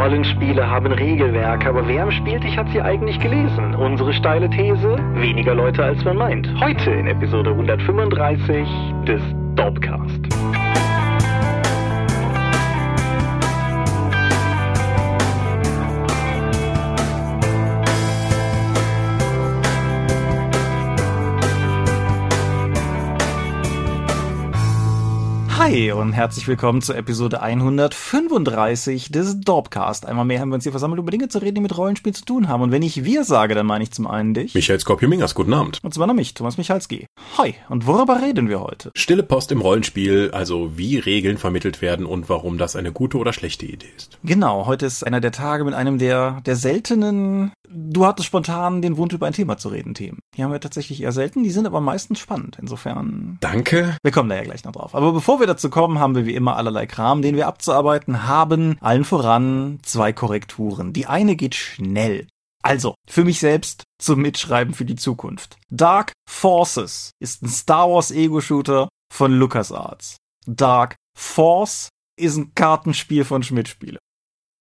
Rollenspiele haben Regelwerke, aber wer am Spieltisch hat sie eigentlich gelesen? Unsere steile These? Weniger Leute als man meint. Heute in Episode 135 des Dorpcast. Hi und herzlich willkommen zur Episode 135 des Dorpcast. Einmal mehr haben wir uns hier versammelt, über Dinge zu reden, die mit Rollenspiel zu tun haben. Und wenn ich wir sage, dann meine ich zum einen dich. Michael Skorpio-Mingers, guten Abend. Und zum anderen mich, Thomas Michalski. Hi, und worüber reden wir heute? Stille Post im Rollenspiel, also wie Regeln vermittelt werden und warum das eine gute oder schlechte Idee ist. Genau, heute ist einer der Tage mit einem der, der seltenen, du hattest spontan den Wunsch über ein Thema zu reden, Themen. Die haben wir tatsächlich eher selten, die sind aber meistens spannend. Insofern. Danke. Wir kommen da ja gleich noch drauf. Aber bevor wir dazu kommen, haben wir wie immer allerlei Kram, den wir abzuarbeiten haben. Allen voran zwei Korrekturen. Die eine geht schnell. Also, für mich selbst zum Mitschreiben für die Zukunft. Dark Forces ist ein Star Wars Ego-Shooter von LucasArts. Dark Force ist ein Kartenspiel von Schmidt-Spiele.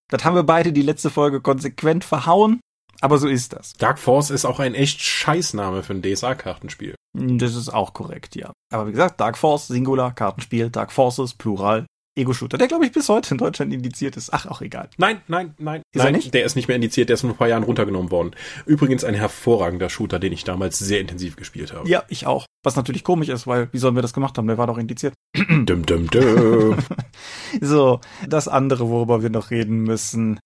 Das haben wir beide die letzte Folge konsequent verhauen, aber so ist das. Dark Force ist auch ein echt Scheißname für ein DSA-Kartenspiel. Das ist auch korrekt, ja. Aber wie gesagt, Dark Force, Singular, Kartenspiel, Dark Forces, Plural, Ego-Shooter, der glaube ich bis heute in Deutschland indiziert ist. Ach, auch egal. Nein, nein, nein. Ist nein, nicht? Der ist nicht mehr indiziert, der ist vor ein paar Jahren runtergenommen worden. Übrigens ein hervorragender Shooter, den ich damals sehr intensiv gespielt habe. Ja, ich auch. Was natürlich komisch ist, weil wie sollen wir das gemacht haben? Der war doch indiziert. Dum, dum, dum. So, das andere, worüber wir noch reden müssen.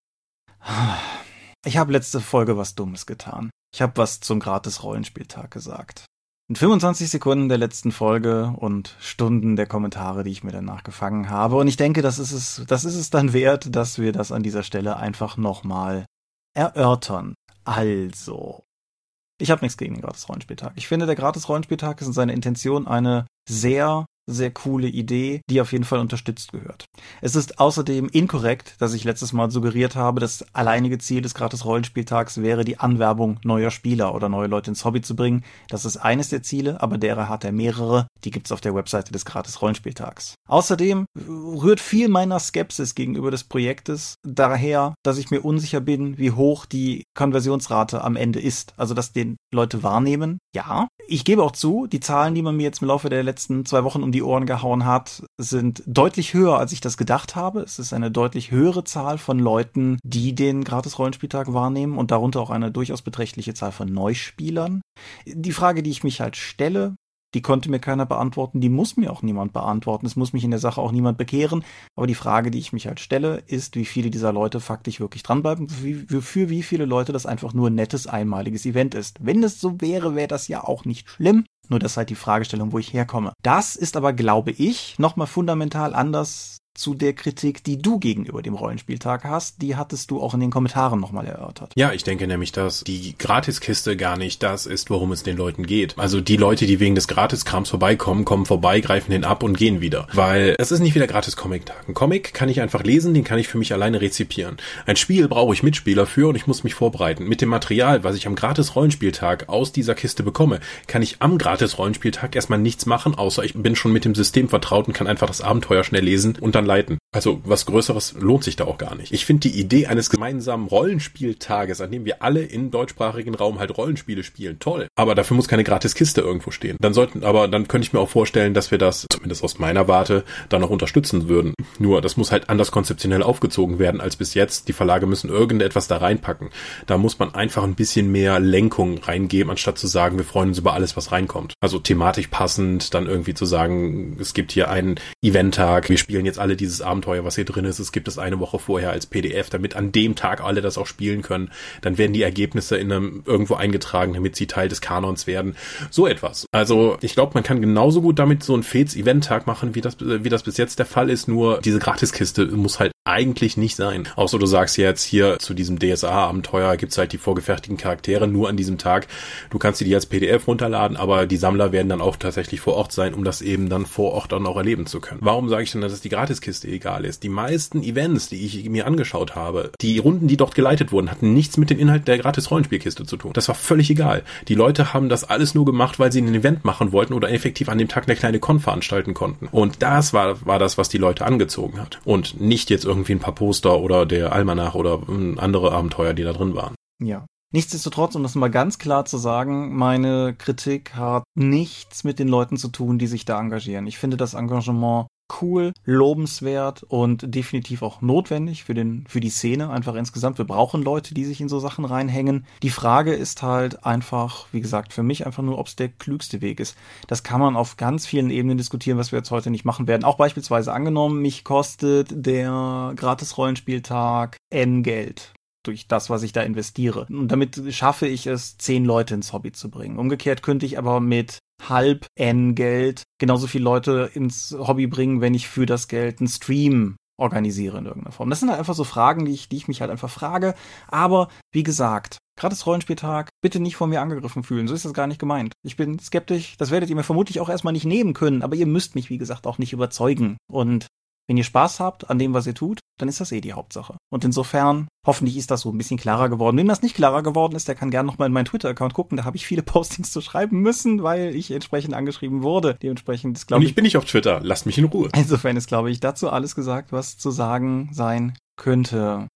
Ich habe letzte Folge was Dummes getan. Ich habe was zum Gratis-Rollenspieltag gesagt. In 25 Sekunden der letzten Folge und Stunden der Kommentare, die ich mir danach gefangen habe. Und ich denke, das ist es, das ist es dann wert, dass wir das an dieser Stelle einfach nochmal erörtern. Also. Ich habe nichts gegen den Gratis-Rollenspieltag. Ich finde, der Gratis-Rollenspieltag ist in seiner Intention eine sehr, sehr coole Idee, die auf jeden Fall unterstützt gehört. Es ist außerdem inkorrekt, dass ich letztes Mal suggeriert habe, das alleinige Ziel des Gratis-Rollenspieltags wäre, die Anwerbung neuer Spieler oder neue Leute ins Hobby zu bringen. Das ist eines der Ziele, aber derer hat er mehrere. Die gibt's auf der Webseite des Gratis-Rollenspieltags. Außerdem rührt viel meiner Skepsis gegenüber des Projektes daher, dass ich mir unsicher bin, wie hoch die Konversionsrate am Ende ist. Also, dass den Leute wahrnehmen. Ja, ich gebe auch zu, die Zahlen, die man mir jetzt im Laufe der letzten zwei Wochen um die Ohren gehauen hat, sind deutlich höher, als ich das gedacht habe. Es ist eine deutlich höhere Zahl von Leuten, die den Gratis-Rollenspieltag wahrnehmen und darunter auch eine durchaus beträchtliche Zahl von Neuspielern. Die Frage, die ich mich halt stelle, die konnte mir keiner beantworten, die muss mir auch niemand beantworten, es muss mich in der Sache auch niemand bekehren, aber die Frage, die ich mich halt stelle, ist, wie viele dieser Leute faktisch wirklich dranbleiben, für, für wie viele Leute das einfach nur ein nettes, einmaliges Event ist. Wenn es so wäre, wäre das ja auch nicht schlimm, nur das ist halt die Fragestellung, wo ich herkomme. Das ist aber, glaube ich, nochmal fundamental anders zu der Kritik, die du gegenüber dem Rollenspieltag hast, die hattest du auch in den Kommentaren nochmal erörtert. Ja, ich denke nämlich, dass die Gratiskiste gar nicht das ist, worum es den Leuten geht. Also die Leute, die wegen des Gratiskrams vorbeikommen, kommen vorbei, greifen den ab und gehen wieder. Weil es ist nicht wie der Gratis-Comic-Tag. Ein Comic kann ich einfach lesen, den kann ich für mich alleine rezipieren. Ein Spiel brauche ich Mitspieler für und ich muss mich vorbereiten. Mit dem Material, was ich am Gratis-Rollenspieltag aus dieser Kiste bekomme, kann ich am Gratis-Rollenspieltag erstmal nichts machen, außer ich bin schon mit dem System vertraut und kann einfach das Abenteuer schnell lesen und dann leiten. Also was Größeres lohnt sich da auch gar nicht. Ich finde die Idee eines gemeinsamen Rollenspieltages, an dem wir alle im deutschsprachigen Raum halt Rollenspiele spielen, toll. Aber dafür muss keine Gratiskiste irgendwo stehen. Dann sollten, aber dann könnte ich mir auch vorstellen, dass wir das, zumindest aus meiner Warte, dann noch unterstützen würden. Nur, das muss halt anders konzeptionell aufgezogen werden als bis jetzt. Die Verlage müssen irgendetwas da reinpacken. Da muss man einfach ein bisschen mehr Lenkung reingeben, anstatt zu sagen, wir freuen uns über alles, was reinkommt. Also thematisch passend, dann irgendwie zu sagen, es gibt hier einen Eventtag, wir spielen jetzt alle dieses Abenteuer, was hier drin ist, es gibt es eine Woche vorher als PDF, damit an dem Tag alle das auch spielen können. Dann werden die Ergebnisse in einem irgendwo eingetragen, damit sie Teil des Kanons werden. So etwas. Also ich glaube, man kann genauso gut damit so einen Fates-Event-Tag machen, wie das, wie das bis jetzt der Fall ist. Nur diese Gratiskiste muss halt eigentlich nicht sein. Außer du sagst jetzt hier zu diesem DSA-Abenteuer gibt's halt die vorgefertigten Charaktere nur an diesem Tag. Du kannst die als PDF runterladen, aber die Sammler werden dann auch tatsächlich vor Ort sein, um das eben dann vor Ort dann auch erleben zu können. Warum sage ich denn, dass es die Gratiskiste egal ist? Die meisten Events, die ich mir angeschaut habe, die Runden, die dort geleitet wurden, hatten nichts mit dem Inhalt der Gratis-Rollenspielkiste zu tun. Das war völlig egal. Die Leute haben das alles nur gemacht, weil sie ein Event machen wollten oder effektiv an dem Tag eine kleine Con veranstalten konnten. Und das war, war das, was die Leute angezogen hat. Und nicht jetzt irgendwie ein paar Poster oder der Almanach oder andere Abenteuer, die da drin waren. Ja. Nichtsdestotrotz, um das mal ganz klar zu sagen, meine Kritik hat nichts mit den Leuten zu tun, die sich da engagieren. Ich finde das Engagement cool, lobenswert und definitiv auch notwendig für den, für die Szene einfach insgesamt. Wir brauchen Leute, die sich in so Sachen reinhängen. Die Frage ist halt einfach, wie gesagt, für mich einfach nur, ob es der klügste Weg ist. Das kann man auf ganz vielen Ebenen diskutieren, was wir jetzt heute nicht machen werden. Auch beispielsweise angenommen, mich kostet der Gratis-Rollenspieltag N Geld durch das, was ich da investiere. Und damit schaffe ich es, zehn Leute ins Hobby zu bringen. Umgekehrt könnte ich aber mit halb N Geld genauso viele Leute ins Hobby bringen, wenn ich für das Geld einen Stream organisiere in irgendeiner Form. Das sind halt einfach so Fragen, die ich, die ich mich halt einfach frage. Aber wie gesagt, gratis Rollenspieltag, bitte nicht von mir angegriffen fühlen. So ist das gar nicht gemeint. Ich bin skeptisch. Das werdet ihr mir vermutlich auch erstmal nicht nehmen können. Aber ihr müsst mich, wie gesagt, auch nicht überzeugen. Und wenn ihr Spaß habt an dem, was ihr tut, dann ist das eh die Hauptsache. Und insofern, hoffentlich ist das so ein bisschen klarer geworden. Wem das nicht klarer geworden ist, der kann gerne nochmal in meinen Twitter-Account gucken. Da habe ich viele Postings zu schreiben müssen, weil ich entsprechend angeschrieben wurde. Dementsprechend ist, glaube ich. Und ich bin nicht auf Twitter. Lasst mich in Ruhe. Insofern ist, glaube ich, dazu alles gesagt, was zu sagen sein könnte.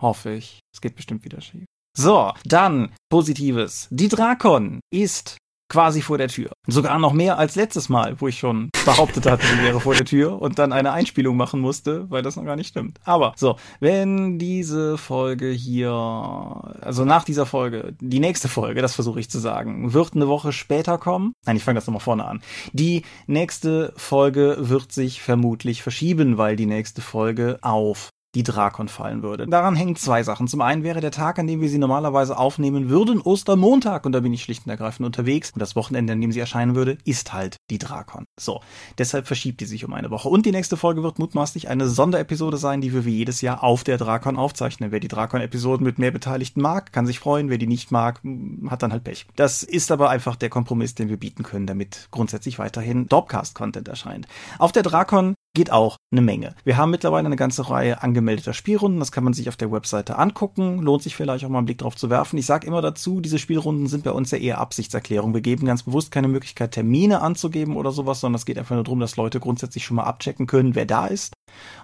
Hoffe ich. Es geht bestimmt wieder schief. So, dann Positives. Die Drakon ist quasi vor der Tür. Sogar noch mehr als letztes Mal, wo ich schon behauptet hatte, sie wäre vor der Tür und dann eine Einspielung machen musste, weil das noch gar nicht stimmt. Aber so, wenn diese Folge hier, also nach dieser Folge, die nächste Folge, das versuche ich zu sagen, wird eine Woche später kommen. Nein, ich fange das nochmal vorne an. Die nächste Folge wird sich vermutlich verschieben, weil die nächste Folge auf die Drakon fallen würde. Daran hängen zwei Sachen. Zum einen wäre der Tag, an dem wir sie normalerweise aufnehmen würden, Ostermontag, und da bin ich schlicht und ergreifend unterwegs. Und das Wochenende, an dem sie erscheinen würde, ist halt die Drakon. So, deshalb verschiebt die sich um eine Woche. Und die nächste Folge wird mutmaßlich eine Sonderepisode sein, die wir wie jedes Jahr auf der Drakon aufzeichnen. Wer die Drakon-Episoden mit mehr Beteiligten mag, kann sich freuen. Wer die nicht mag, hat dann halt Pech. Das ist aber einfach der Kompromiss, den wir bieten können, damit grundsätzlich weiterhin Dropcast-Content erscheint. Auf der Drakon geht auch eine Menge. Wir haben mittlerweile eine ganze Reihe angemeldeter Spielrunden. Das kann man sich auf der Webseite angucken. Lohnt sich vielleicht auch mal einen Blick drauf zu werfen. Ich sage immer dazu, diese Spielrunden sind bei uns ja eher Absichtserklärung. Wir geben ganz bewusst keine Möglichkeit, Termine anzugeben oder sowas, sondern es geht einfach nur darum, dass Leute grundsätzlich schon mal abchecken können, wer da ist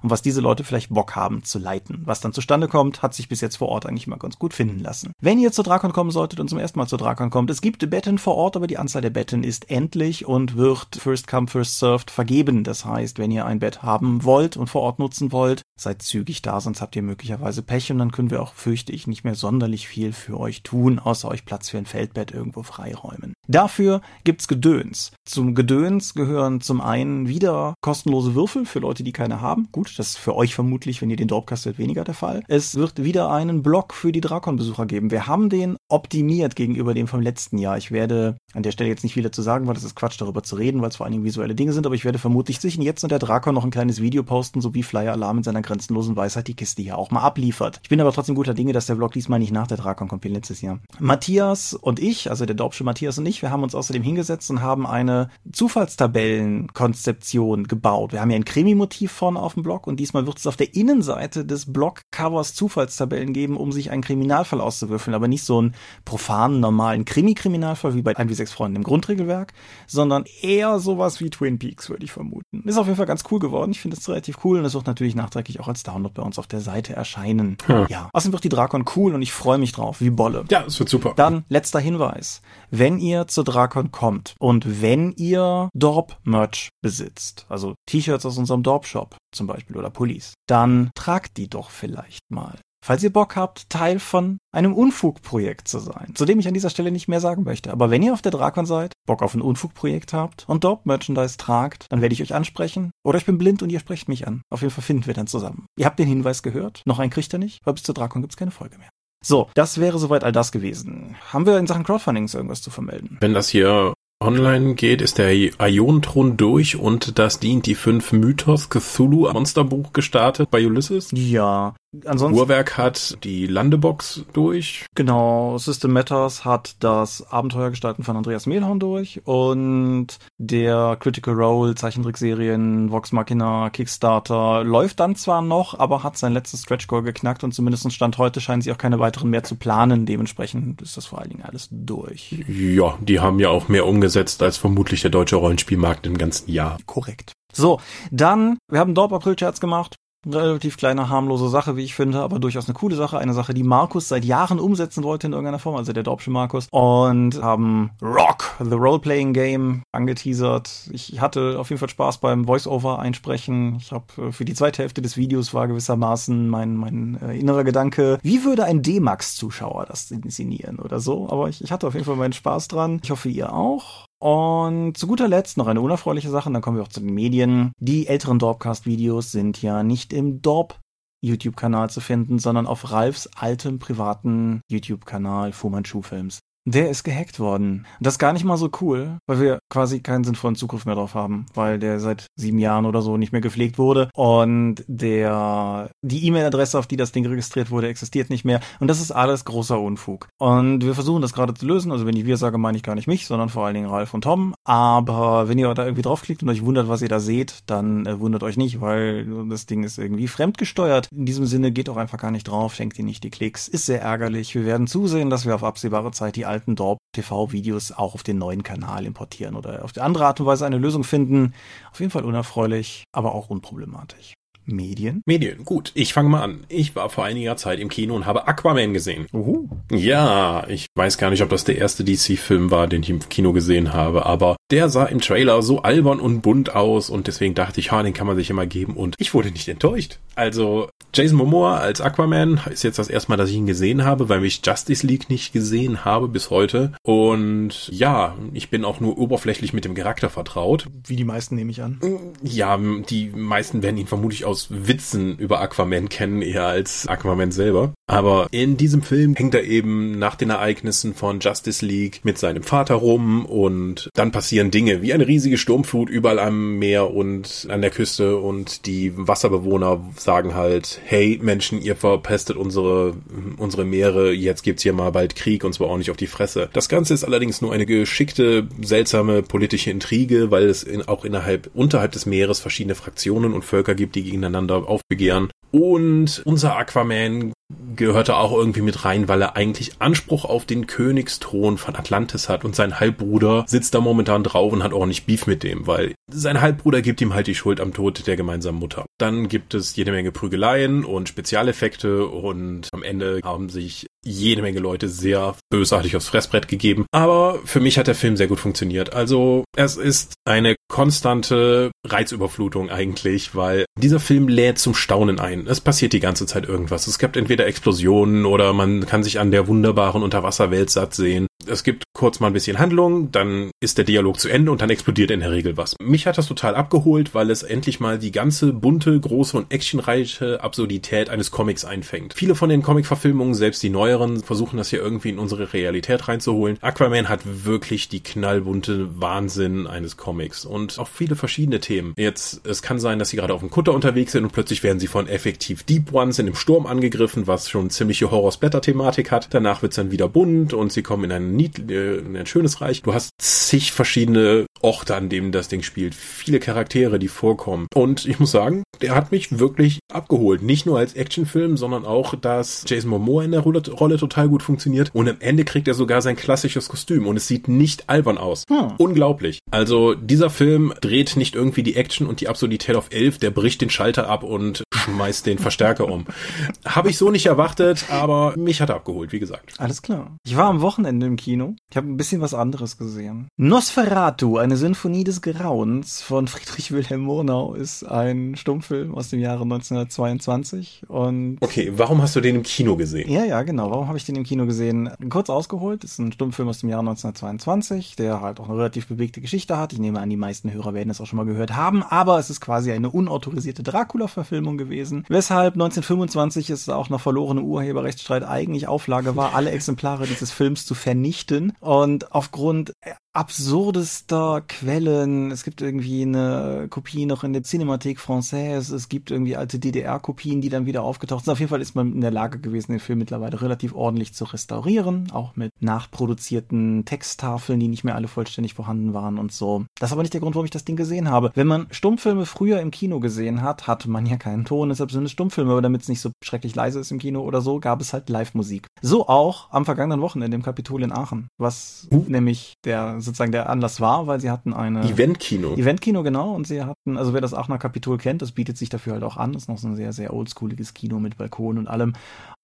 und was diese Leute vielleicht Bock haben zu leiten. Was dann zustande kommt, hat sich bis jetzt vor Ort eigentlich mal ganz gut finden lassen. Wenn ihr zur Drakon kommen solltet und zum ersten Mal zur Drakon kommt, es gibt Betten vor Ort, aber die Anzahl der Betten ist endlich und wird First Come, First Served vergeben. Das heißt, wenn ihr ein Bett haben wollt und vor Ort nutzen wollt, seid zügig da, sonst habt ihr möglicherweise Pech und dann können wir auch, fürchte ich, nicht mehr sonderlich viel für euch tun, außer euch Platz für ein Feldbett irgendwo freiräumen. Dafür gibt's Gedöns. Zum Gedöns gehören zum einen wieder kostenlose Würfel für Leute, die keine haben. Gut, das ist für euch vermutlich, wenn ihr den Dropcast hört, weniger der Fall. Es wird wieder einen Blog für die Drakon-Besucher geben. Wir haben den optimiert gegenüber dem vom letzten Jahr. Ich werde an der Stelle jetzt nicht viel dazu sagen, weil das ist Quatsch, darüber zu reden, weil es vor allen Dingen visuelle Dinge sind, aber ich werde vermutlich zwischen jetzt und der Drakon noch ein kleines Video posten, so wie Flyer Alarm in seiner grenzenlosen Weisheit die Kiste hier auch mal abliefert. Ich bin aber trotzdem guter Dinge, dass der Vlog diesmal nicht nach der Drakon kommt wie letztes Jahr. Matthias und ich, also der Dorpsche Matthias und ich, wir haben uns außerdem hingesetzt und haben eine Zufallstabellenkonzeption gebaut. Wir haben ja ein Krimi-Motiv vorne auf dem Blog und diesmal wird es auf der Innenseite des Blog-Covers Zufallstabellen geben, um sich einen Kriminalfall auszuwürfeln, aber nicht so einen profanen, normalen Krimi-Kriminalfall wie bei 1 wie 6 Freunden im Grundregelwerk, sondern eher sowas wie Twin Peaks, würde ich vermuten. Ist auf jeden Fall ganz cool geworden. Ich finde es relativ cool und es wird natürlich nachträglich auch als Download bei uns auf der Seite erscheinen. Hm. Ja. Außerdem wird die Drakon cool und ich freue mich drauf, wie Bolle. Ja, es wird super. Dann letzter Hinweis. Wenn ihr zur Drakon kommt und wenn ihr Dorp-Merch besitzt, also T-Shirts aus unserem Dorp-Shop zum Beispiel oder Pullis, dann tragt die doch vielleicht mal falls ihr Bock habt, Teil von einem Unfugprojekt zu sein, zu dem ich an dieser Stelle nicht mehr sagen möchte. Aber wenn ihr auf der Drakon seid, Bock auf ein Unfugprojekt habt und dort Merchandise tragt, dann werde ich euch ansprechen. Oder ich bin blind und ihr sprecht mich an. Auf jeden Fall finden wir dann zusammen. Ihr habt den Hinweis gehört. Noch einen kriegt ihr nicht, weil bis zur Drakon gibt's keine Folge mehr. So, das wäre soweit all das gewesen. Haben wir in Sachen Crowdfundings irgendwas zu vermelden? Wenn das hier online geht, ist der Ionenthron durch und das dient die fünf Mythos Cthulhu Monsterbuch gestartet bei Ulysses. Ja, Ansonsten, Uhrwerk hat die Landebox durch. Genau, System Matters hat das Abenteuergestalten von Andreas Mehlhorn durch und der Critical Role Zeichentrickserien Vox Machina Kickstarter läuft dann zwar noch, aber hat sein letztes Stretch Goal geknackt und zumindest Stand heute scheinen sie auch keine weiteren mehr zu planen. Dementsprechend ist das vor allen Dingen alles durch. Ja, die haben ja auch mehr umgesetzt als vermutlich der deutsche Rollenspielmarkt im ganzen Jahr. Korrekt. So, dann, wir haben Dorp April Charts gemacht Relativ kleine, harmlose Sache, wie ich finde, aber durchaus eine coole Sache. Eine Sache, die Markus seit Jahren umsetzen wollte in irgendeiner Form, also der Dorpsche Markus. Und haben Rock, the Role-Playing Game, angeteasert. Ich hatte auf jeden Fall Spaß beim Voice-Over einsprechen. Ich habe äh, für die zweite Hälfte des Videos war gewissermaßen mein, mein äh, innerer Gedanke, wie würde ein D-Max-Zuschauer das inszenieren oder so? Aber ich, ich hatte auf jeden Fall meinen Spaß dran. Ich hoffe, ihr auch. Und zu guter Letzt noch eine unerfreuliche Sache, dann kommen wir auch zu den Medien. Die älteren Dorpcast-Videos sind ja nicht im Dorp YouTube-Kanal zu finden, sondern auf Ralfs altem privaten YouTube-Kanal Fuhrmann Schuhfilms. Der ist gehackt worden. Das ist gar nicht mal so cool, weil wir quasi keinen sinnvollen Zugriff mehr drauf haben, weil der seit sieben Jahren oder so nicht mehr gepflegt wurde und der, die E-Mail-Adresse, auf die das Ding registriert wurde, existiert nicht mehr und das ist alles großer Unfug. Und wir versuchen das gerade zu lösen, also wenn ich wir sage, meine ich gar nicht mich, sondern vor allen Dingen Ralf und Tom, aber wenn ihr da irgendwie draufklickt und euch wundert, was ihr da seht, dann äh, wundert euch nicht, weil das Ding ist irgendwie fremdgesteuert. In diesem Sinne geht auch einfach gar nicht drauf, schenkt ihr nicht die Klicks, ist sehr ärgerlich. Wir werden zusehen, dass wir auf absehbare Zeit die alten Dorp TV-Videos auch auf den neuen Kanal importieren oder auf die andere Art und Weise eine Lösung finden. Auf jeden Fall unerfreulich, aber auch unproblematisch. Medien? Medien, gut. Ich fange mal an. Ich war vor einiger Zeit im Kino und habe Aquaman gesehen. Uhu. Ja, ich weiß gar nicht, ob das der erste DC-Film war, den ich im Kino gesehen habe, aber der sah im Trailer so albern und bunt aus und deswegen dachte ich, ha, den kann man sich immer geben und ich wurde nicht enttäuscht. Also Jason Momoa als Aquaman ist jetzt das erste Mal, dass ich ihn gesehen habe, weil ich Justice League nicht gesehen habe bis heute und ja, ich bin auch nur oberflächlich mit dem Charakter vertraut. Wie die meisten nehme ich an. Ja, die meisten werden ihn vermutlich aus Witzen über Aquaman kennen, eher als Aquaman selber. Aber in diesem Film hängt er eben nach den Ereignissen von Justice League mit seinem Vater rum und dann passieren Dinge wie eine riesige Sturmflut überall am Meer und an der Küste und die Wasserbewohner sagen halt, hey Menschen, ihr verpestet unsere, unsere Meere, jetzt gibt's hier mal bald Krieg und zwar auch nicht auf die Fresse. Das Ganze ist allerdings nur eine geschickte, seltsame politische Intrige, weil es in, auch innerhalb, unterhalb des Meeres verschiedene Fraktionen und Völker gibt, die gegeneinander aufbegehren. Und unser Aquaman gehörte auch irgendwie mit rein, weil er eigentlich Anspruch auf den Königsthron von Atlantis hat und sein Halbbruder sitzt da momentan drauf und hat auch nicht Beef mit dem, weil sein Halbbruder gibt ihm halt die Schuld am Tod der gemeinsamen Mutter. Dann gibt es jede Menge Prügeleien und Spezialeffekte und am Ende haben sich jede Menge Leute sehr bösartig aufs Fressbrett gegeben. Aber für mich hat der Film sehr gut funktioniert. Also es ist eine konstante Reizüberflutung eigentlich, weil dieser Film lädt zum Staunen ein. Es passiert die ganze Zeit irgendwas. Es gibt entweder Explosionen oder man kann sich an der wunderbaren Unterwasserwelt satt sehen. Es gibt kurz mal ein bisschen Handlung, dann ist der Dialog zu Ende und dann explodiert in der Regel was. Mich hat das total abgeholt, weil es endlich mal die ganze bunte, große und actionreiche Absurdität eines Comics einfängt. Viele von den Comic-Verfilmungen, selbst die neueren, versuchen das hier irgendwie in unsere Realität reinzuholen. Aquaman hat wirklich die knallbunte Wahnsinn eines Comics und auch viele verschiedene Themen. Jetzt, es kann sein, dass sie gerade auf dem Kutter unterwegs sind und plötzlich werden sie von effektiv Deep Ones in dem Sturm angegriffen, was schon ziemliche Horror-Splatter-Thematik hat. Danach wird's dann wieder bunt und sie kommen in ein, Nied äh, in ein schönes Reich. Du hast zig verschiedene Orte, an denen das Ding spielt. Viele Charaktere, die vorkommen. Und ich muss sagen, der hat mich wirklich abgeholt. Nicht nur als Actionfilm, sondern auch, dass Jason Momoa in der Rolle, Rolle total gut funktioniert. Und am Ende kriegt er sogar sein klassisches Kostüm und es sieht nicht albern aus. Hm. Unglaublich. Also dieser Film dreht nicht irgendwie die Action und die Absurdität auf elf, der bricht den Schalter ab und schmeißt den Verstärker um. Habe ich so nicht erwartet, aber mich hat er abgeholt, wie gesagt. Alles klar. Ich war am Wochenende im Kino. Ich habe ein bisschen was anderes gesehen. Nosferatu, eine Sinfonie des Grauens von Friedrich Wilhelm Murnau, ist ein Stummfilm aus dem Jahre 1922 und Okay, warum hast du den im Kino gesehen? Ja, ja, genau. Warum habe ich den im Kino gesehen? Kurz ausgeholt, ist ein Stummfilm aus dem Jahr 1922, der halt auch eine relativ bewegte Geschichte hat. Ich nehme an, die meisten Hörer werden es auch schon mal gehört haben, aber es ist quasi eine unautorisierte Dracula-Verfilmung gewesen, weshalb 1925 es auch noch verlorene Urheberrechtsstreit eigentlich Auflage war, alle Exemplare dieses Films zu vernichten und aufgrund absurdester Quellen. Es gibt irgendwie eine Kopie noch in der Cinémathèque Française. Es gibt irgendwie alte DDR-Kopien, die dann wieder aufgetaucht sind. Auf jeden Fall ist man in der Lage gewesen, den Film mittlerweile relativ ordentlich zu restaurieren. Auch mit nachproduzierten Texttafeln, die nicht mehr alle vollständig vorhanden waren und so. Das ist aber nicht der Grund, warum ich das Ding gesehen habe. Wenn man Stummfilme früher im Kino gesehen hat, hatte man ja keinen Ton, deshalb sind es Stummfilme, aber damit es nicht so schrecklich leise ist im Kino oder so, gab es halt Live-Musik. So auch am vergangenen Wochenende im Kapitol in Aachen, was Uh. nämlich der sozusagen der Anlass war, weil sie hatten eine Eventkino. Eventkino, genau. Und sie hatten, also wer das Aachener Kapitol kennt, das bietet sich dafür halt auch an. Das ist noch so ein sehr, sehr oldschooliges Kino mit Balkon und allem.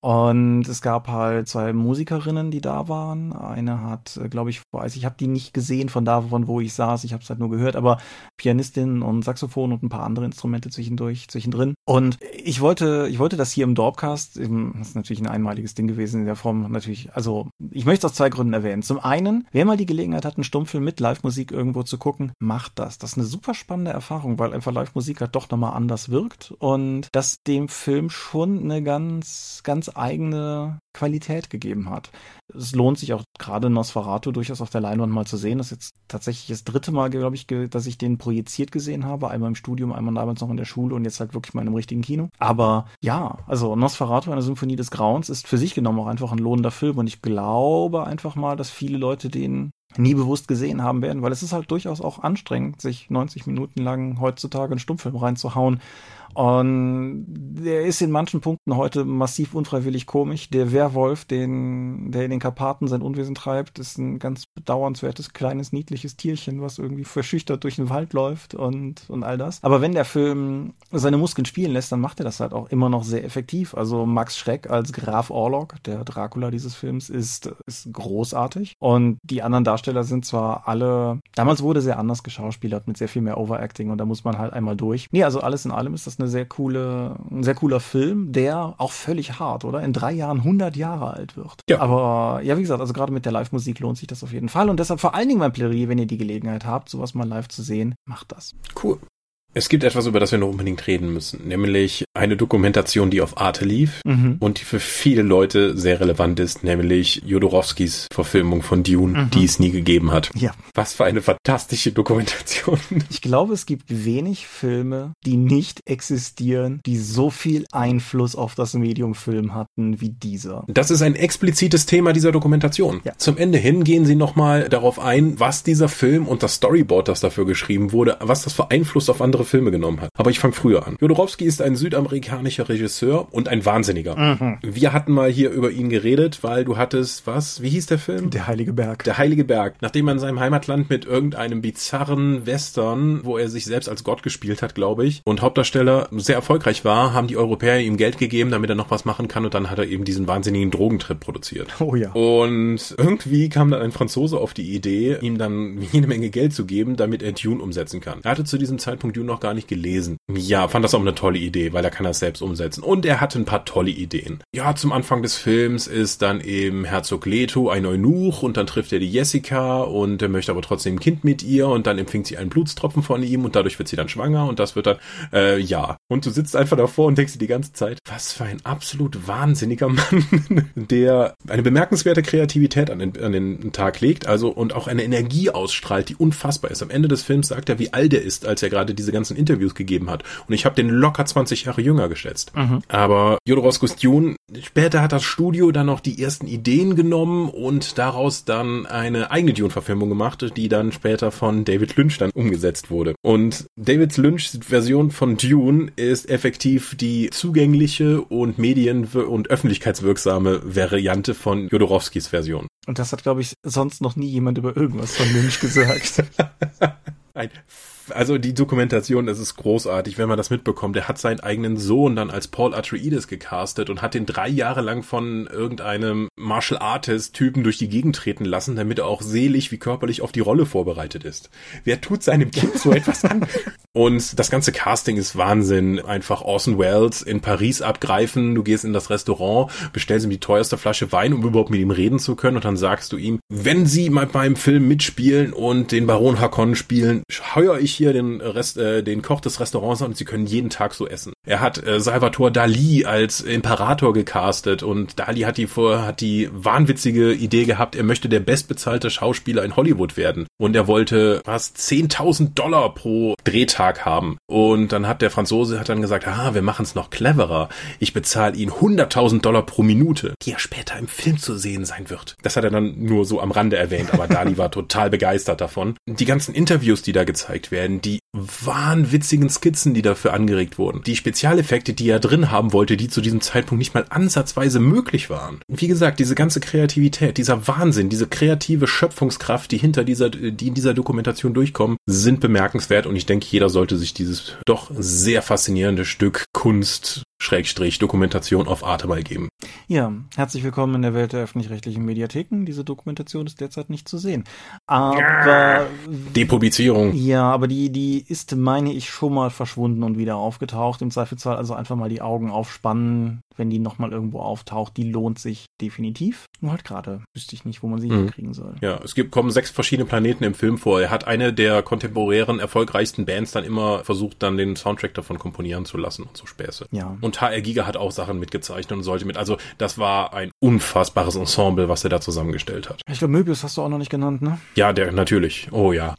Und es gab halt zwei Musikerinnen, die da waren. Eine hat, glaube ich, weiß ich habe die nicht gesehen von da, von wo ich saß. Ich habe es halt nur gehört, aber Pianistin und Saxophon und ein paar andere Instrumente zwischendurch, zwischendrin. Und ich wollte, ich wollte das hier im Dorpcast, das ist natürlich ein einmaliges Ding gewesen in der Form, natürlich, also ich möchte es aus zwei Gründen erwähnen. Zum einen, wer mal die Gelegenheit hat, einen Stummfilm mit Live-Musik irgendwo zu gucken, macht das. Das ist eine super spannende Erfahrung, weil einfach Live-Musik halt doch nochmal anders wirkt und das dem Film schon eine ganz, ganz eigene Qualität gegeben hat. Es lohnt sich auch gerade Nosferatu durchaus auf der Leinwand mal zu sehen. Das ist jetzt tatsächlich das dritte Mal, glaube ich, dass ich den projiziert gesehen habe. Einmal im Studium, einmal damals noch in der Schule und jetzt halt wirklich mal in einem richtigen Kino. Aber ja, also Nosferatu, eine Symphonie des Grauens, ist für sich genommen auch einfach ein lohnender Film und ich glaube einfach mal, dass viele Leute den nie bewusst gesehen haben werden, weil es ist halt durchaus auch anstrengend, sich 90 Minuten lang heutzutage einen Stummfilm reinzuhauen und der ist in manchen Punkten heute massiv unfreiwillig komisch. Der Werwolf, den, der in den Karpaten sein Unwesen treibt, ist ein ganz bedauernswertes, kleines, niedliches Tierchen, was irgendwie verschüchtert durch den Wald läuft und, und all das. Aber wenn der Film seine Muskeln spielen lässt, dann macht er das halt auch immer noch sehr effektiv. Also Max Schreck als Graf Orlok, der Dracula dieses Films, ist, ist großartig. Und die anderen Darsteller sind zwar alle, damals wurde sehr anders geschauspielert mit sehr viel mehr Overacting und da muss man halt einmal durch. Nee, also alles in allem ist das eine sehr coole, ein sehr cooler Film, der auch völlig hart, oder? In drei Jahren 100 Jahre alt wird. Ja. Aber ja, wie gesagt, also gerade mit der Live-Musik lohnt sich das auf jeden Fall. Und deshalb vor allen Dingen mein Plädoyer, wenn ihr die Gelegenheit habt, sowas mal live zu sehen, macht das. Cool. Es gibt etwas, über das wir noch unbedingt reden müssen, nämlich eine Dokumentation, die auf Arte lief mhm. und die für viele Leute sehr relevant ist, nämlich Jodorowskis Verfilmung von Dune, mhm. die es nie gegeben hat. Ja. Was für eine fantastische Dokumentation. Ich glaube, es gibt wenig Filme, die nicht existieren, die so viel Einfluss auf das Medium Film hatten wie dieser. Das ist ein explizites Thema dieser Dokumentation. Ja. Zum Ende hin gehen sie nochmal darauf ein, was dieser Film und das Storyboard, das dafür geschrieben wurde, was das für Einfluss auf andere andere Filme genommen hat. Aber ich fange früher an. Jodorowsky ist ein südamerikanischer Regisseur und ein Wahnsinniger. Mhm. Wir hatten mal hier über ihn geredet, weil du hattest, was? Wie hieß der Film? Der Heilige Berg. Der Heilige Berg. Nachdem er in seinem Heimatland mit irgendeinem bizarren Western, wo er sich selbst als Gott gespielt hat, glaube ich, und Hauptdarsteller sehr erfolgreich war, haben die Europäer ihm Geld gegeben, damit er noch was machen kann und dann hat er eben diesen wahnsinnigen Drogentrip produziert. Oh ja. Und irgendwie kam dann ein Franzose auf die Idee, ihm dann jede Menge Geld zu geben, damit er Dune umsetzen kann. Er hatte zu diesem Zeitpunkt Dune noch gar nicht gelesen. Ja, fand das auch eine tolle Idee, weil er kann das selbst umsetzen. Und er hatte ein paar tolle Ideen. Ja, zum Anfang des Films ist dann eben Herzog Leto ein Eunuch und dann trifft er die Jessica und er möchte aber trotzdem ein Kind mit ihr und dann empfängt sie einen Blutstropfen von ihm und dadurch wird sie dann schwanger und das wird dann, äh, ja. Und du sitzt einfach davor und denkst dir die ganze Zeit, was für ein absolut wahnsinniger Mann, der eine bemerkenswerte Kreativität an den, an den Tag legt, also und auch eine Energie ausstrahlt, die unfassbar ist. Am Ende des Films sagt er, wie alt er ist, als er gerade diese ganzen Interviews gegeben hat. Und ich habe den locker 20 Jahre jünger geschätzt. Mhm. Aber Jodorowskis Dune, später hat das Studio dann noch die ersten Ideen genommen und daraus dann eine eigene Dune-Verfilmung gemacht, die dann später von David Lynch dann umgesetzt wurde. Und David Lynchs Version von Dune ist effektiv die zugängliche und medien- und öffentlichkeitswirksame Variante von Jodorowskis Version. Und das hat, glaube ich, sonst noch nie jemand über irgendwas von Lynch gesagt. Ein also die Dokumentation, das ist großartig, wenn man das mitbekommt. Der hat seinen eigenen Sohn dann als Paul Atreides gecastet und hat den drei Jahre lang von irgendeinem Martial Artist Typen durch die Gegend treten lassen, damit er auch selig wie körperlich auf die Rolle vorbereitet ist. Wer tut seinem Kind so etwas an? Und das ganze Casting ist Wahnsinn. Einfach Orson Welles in Paris abgreifen. Du gehst in das Restaurant, bestellst ihm die teuerste Flasche Wein, um überhaupt mit ihm reden zu können. Und dann sagst du ihm, wenn Sie mal beim Film mitspielen und den Baron Hakon spielen, heuer ich hier den Rest, äh, den Koch des Restaurants und sie können jeden Tag so essen. Er hat äh, Salvatore Dali als Imperator gecastet und Dali hat die vor, hat die wahnwitzige Idee gehabt, er möchte der bestbezahlte Schauspieler in Hollywood werden. Und er wollte was 10.000 Dollar pro Drehtag haben. Und dann hat der Franzose hat dann gesagt, ah, wir machen es noch cleverer. Ich bezahle ihn 100.000 Dollar pro Minute, die er später im Film zu sehen sein wird. Das hat er dann nur so am Rande erwähnt, aber Dali war total begeistert davon. Die ganzen Interviews, die da gezeigt werden, die wahnwitzigen Skizzen, die dafür angeregt wurden, die Spezialeffekte, die er drin haben wollte, die zu diesem Zeitpunkt nicht mal ansatzweise möglich waren. Wie gesagt, diese ganze Kreativität, dieser Wahnsinn, diese kreative Schöpfungskraft, die hinter dieser, die in dieser Dokumentation durchkommen, sind bemerkenswert und ich denke, jeder sollte sich dieses doch sehr faszinierende Stück Kunst Schrägstrich Dokumentation auf Arte mal geben. Ja, herzlich willkommen in der Welt der öffentlich-rechtlichen Mediatheken. Diese Dokumentation ist derzeit nicht zu sehen. Aber Depublizierung. Ja, aber die die ist meine ich schon mal verschwunden und wieder aufgetaucht. Im Zweifelsfall also einfach mal die Augen aufspannen, wenn die nochmal irgendwo auftaucht. Die lohnt sich definitiv. Nur halt gerade wüsste ich nicht, wo man sie mhm. hinkriegen soll. Ja, es gibt kommen sechs verschiedene Planeten im Film vor. Er hat eine der kontemporären erfolgreichsten Bands dann immer versucht, dann den Soundtrack davon komponieren zu lassen und so Späße. Ja. Und HR Giga hat auch Sachen mitgezeichnet und sollte mit. Also das war ein unfassbares Ensemble, was er da zusammengestellt hat. Ich glaube, Möbius hast du auch noch nicht genannt, ne? Ja, der natürlich. Oh ja.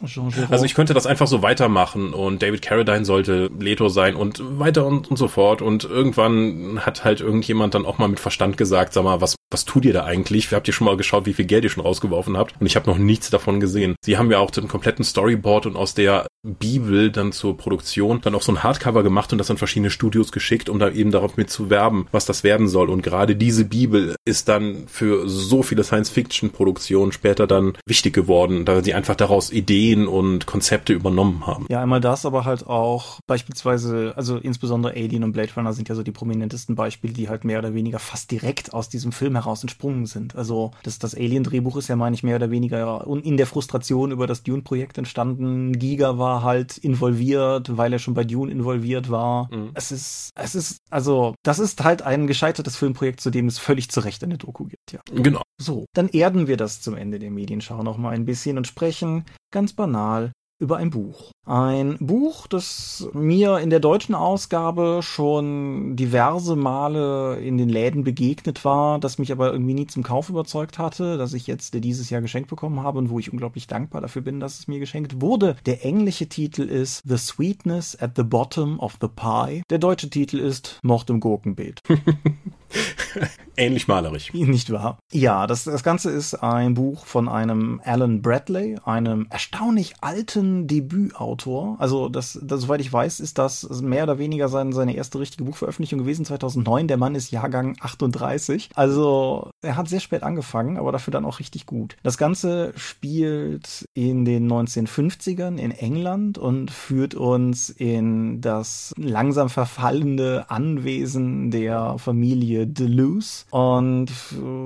Also ich könnte das einfach so weitermachen und David Carradine sollte Leto sein und weiter und, und so fort. Und irgendwann hat halt irgendjemand dann auch mal mit Verstand gesagt, sag mal, was, was tut ihr da eigentlich? Habt ihr schon mal geschaut, wie viel Geld ihr schon rausgeworfen habt? Und ich habe noch nichts davon gesehen. Sie haben ja auch den kompletten Storyboard und aus der Bibel dann zur Produktion dann auch so ein Hardcover gemacht und das an verschiedene Studios geschickt, um da eben darauf mit zu werben, was das werden soll. Und gerade diese Bibel ist dann für so viele Science-Fiction-Produktionen später dann wichtig geworden, da sie einfach daraus Ideen und Konzepte übernommen haben. Ja, einmal das, aber halt auch beispielsweise, also insbesondere Alien und Blade Runner sind ja so die prominentesten Beispiele, die halt mehr oder weniger fast direkt aus diesem Film heraus entsprungen sind. Also das, das Alien-Drehbuch ist ja, meine ich, mehr oder weniger in der Frustration über das Dune-Projekt entstanden. Giga war halt involviert, weil er schon bei Dune involviert war. Mhm. Es ist, es ist, also, das ist halt ein gescheitertes Filmprojekt, zu dem es völlig zu Recht eine Doku gibt, ja. Genau. So, dann erden wir das zum Ende der Medienschau noch mal ein bisschen und sprechen ganz banal über ein Buch. Ein Buch, das mir in der deutschen Ausgabe schon diverse Male in den Läden begegnet war, das mich aber irgendwie nie zum Kauf überzeugt hatte, das ich jetzt dieses Jahr geschenkt bekommen habe und wo ich unglaublich dankbar dafür bin, dass es mir geschenkt wurde. Der englische Titel ist The Sweetness at the Bottom of the Pie. Der deutsche Titel ist Mord im Gurkenbeet. Ähnlich malerisch. Nicht wahr? Ja, das, das Ganze ist ein Buch von einem Alan Bradley, einem erstaunlich alten Debütautor. Also, das, das, soweit ich weiß, ist das mehr oder weniger sein, seine erste richtige Buchveröffentlichung gewesen, 2009. Der Mann ist Jahrgang 38. Also, er hat sehr spät angefangen, aber dafür dann auch richtig gut. Das Ganze spielt in den 1950ern in England und führt uns in das langsam verfallende Anwesen der Familie Deleuze und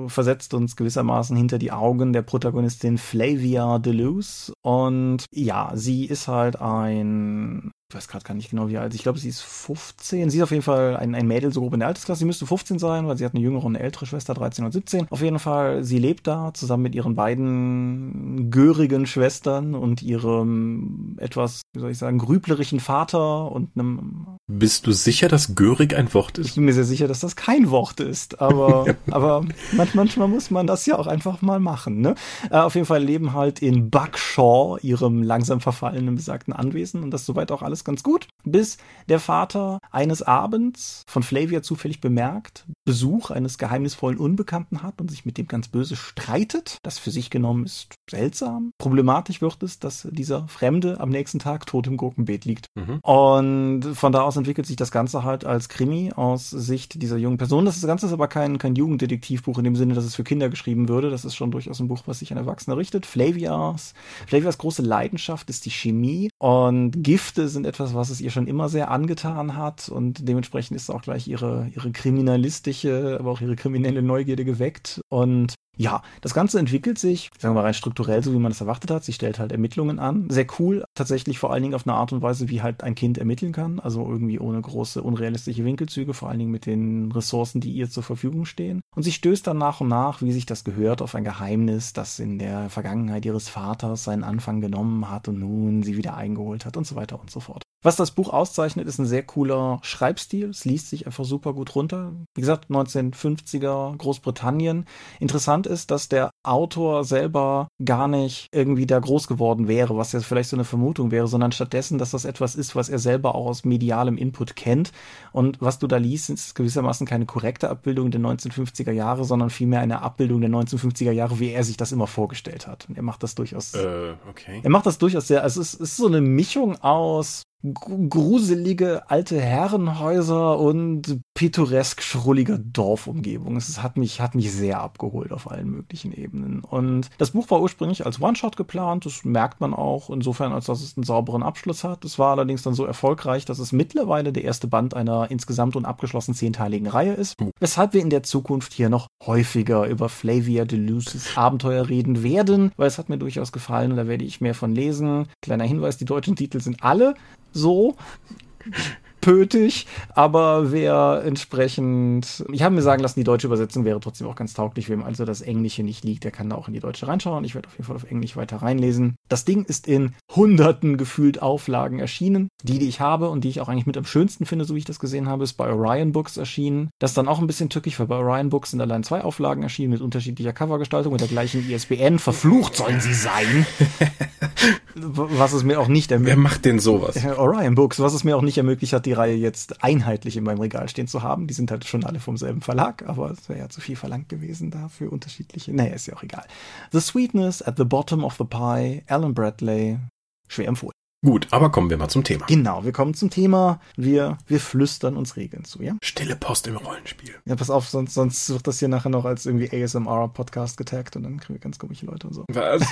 versetzt uns gewissermaßen hinter die Augen der Protagonistin Flavia Deleuze. Und ja, sie ist halt ein ich weiß gerade gar nicht genau, wie alt. Ich glaube, sie ist 15. Sie ist auf jeden Fall ein, ein Mädel so grob in der Altersklasse. Sie müsste 15 sein, weil sie hat eine jüngere und eine ältere Schwester, 13 und 17. Auf jeden Fall, sie lebt da zusammen mit ihren beiden görigen Schwestern und ihrem etwas, wie soll ich sagen, grüblerischen Vater und einem. Bist du sicher, dass görig ein Wort ist? Ich bin mir sehr sicher, dass das kein Wort ist. Aber, aber manchmal muss man das ja auch einfach mal machen. Ne? Äh, auf jeden Fall leben halt in Buckshaw, ihrem langsam verfallenen besagten Anwesen und das soweit auch alles alles ganz gut, bis der Vater eines Abends von Flavia zufällig bemerkt, Besuch eines geheimnisvollen Unbekannten hat und sich mit dem ganz böse streitet. Das für sich genommen ist seltsam. Problematisch wird es, dass dieser Fremde am nächsten Tag tot im Gurkenbeet liegt. Mhm. Und von da aus entwickelt sich das Ganze halt als Krimi aus Sicht dieser jungen Person. Das Ganze ist aber kein, kein Jugenddetektivbuch in dem Sinne, dass es für Kinder geschrieben würde. Das ist schon durchaus ein Buch, was sich an Erwachsene richtet. Flavias, Flavias große Leidenschaft ist die Chemie und Gifte sind etwas, was es ihr schon immer sehr angetan hat und dementsprechend ist auch gleich ihre, ihre kriminalistische, aber auch ihre kriminelle Neugierde geweckt. Und ja, das Ganze entwickelt sich, sagen wir mal rein strukturell, so wie man es erwartet hat. Sie stellt halt Ermittlungen an. Sehr cool, tatsächlich vor allen Dingen auf eine Art und Weise, wie halt ein Kind ermitteln kann. Also irgendwie ohne große, unrealistische Winkelzüge, vor allen Dingen mit den Ressourcen, die ihr zur Verfügung stehen. Und sie stößt dann nach und nach, wie sich das gehört, auf ein Geheimnis, das in der Vergangenheit ihres Vaters seinen Anfang genommen hat und nun sie wieder eingeholt hat und so weiter und so fort. Was das Buch auszeichnet, ist ein sehr cooler Schreibstil. Es liest sich einfach super gut runter. Wie gesagt, 1950er Großbritannien. Interessant ist, dass der Autor selber gar nicht irgendwie da groß geworden wäre, was jetzt vielleicht so eine Vermutung wäre, sondern stattdessen, dass das etwas ist, was er selber auch aus medialem Input kennt. Und was du da liest, ist gewissermaßen keine korrekte Abbildung der 1950er Jahre, sondern vielmehr eine Abbildung der 1950er Jahre, wie er sich das immer vorgestellt hat. Und er macht das durchaus. Äh, okay. Er macht das durchaus sehr. Also es ist so eine Mischung aus gruselige alte Herrenhäuser und pittoresk schrulliger Dorfumgebung. Es hat mich, hat mich sehr abgeholt auf allen möglichen Ebenen. Und das Buch war ursprünglich als One-Shot geplant. Das merkt man auch insofern, als dass es einen sauberen Abschluss hat. Es war allerdings dann so erfolgreich, dass es mittlerweile der erste Band einer insgesamt unabgeschlossen zehnteiligen Reihe ist. Weshalb wir in der Zukunft hier noch häufiger über Flavia Deluces Abenteuer reden werden, weil es hat mir durchaus gefallen und da werde ich mehr von lesen. Kleiner Hinweis, die deutschen Titel sind alle so pötig, aber wer entsprechend, ich habe mir sagen lassen, die deutsche Übersetzung wäre trotzdem auch ganz tauglich, wem also das Englische nicht liegt, der kann da auch in die deutsche reinschauen. Ich werde auf jeden Fall auf Englisch weiter reinlesen. Das Ding ist in hunderten gefühlt Auflagen erschienen. Die, die ich habe und die ich auch eigentlich mit am schönsten finde, so wie ich das gesehen habe, ist bei Orion Books erschienen. Das ist dann auch ein bisschen tückisch, weil bei Orion Books sind allein zwei Auflagen erschienen mit unterschiedlicher Covergestaltung, mit der gleichen ISBN. Verflucht sollen sie sein. was es mir auch nicht ermöglicht. Wer macht denn sowas? Orion Books, was es mir auch nicht ermöglicht hat, die Reihe jetzt einheitlich in meinem Regal stehen zu haben. Die sind halt schon alle vom selben Verlag, aber es wäre ja zu viel verlangt gewesen dafür unterschiedliche. Naja, ist ja auch egal. The Sweetness at the Bottom of the Pie, Alan Bradley, schwer empfohlen. Gut, aber kommen wir mal zum Thema. Genau, wir kommen zum Thema. Wir, wir flüstern uns Regeln zu, ja? Stille Post im Rollenspiel. Ja, pass auf, sonst, sonst wird das hier nachher noch als irgendwie ASMR-Podcast getaggt und dann kriegen wir ganz komische Leute und so. Was?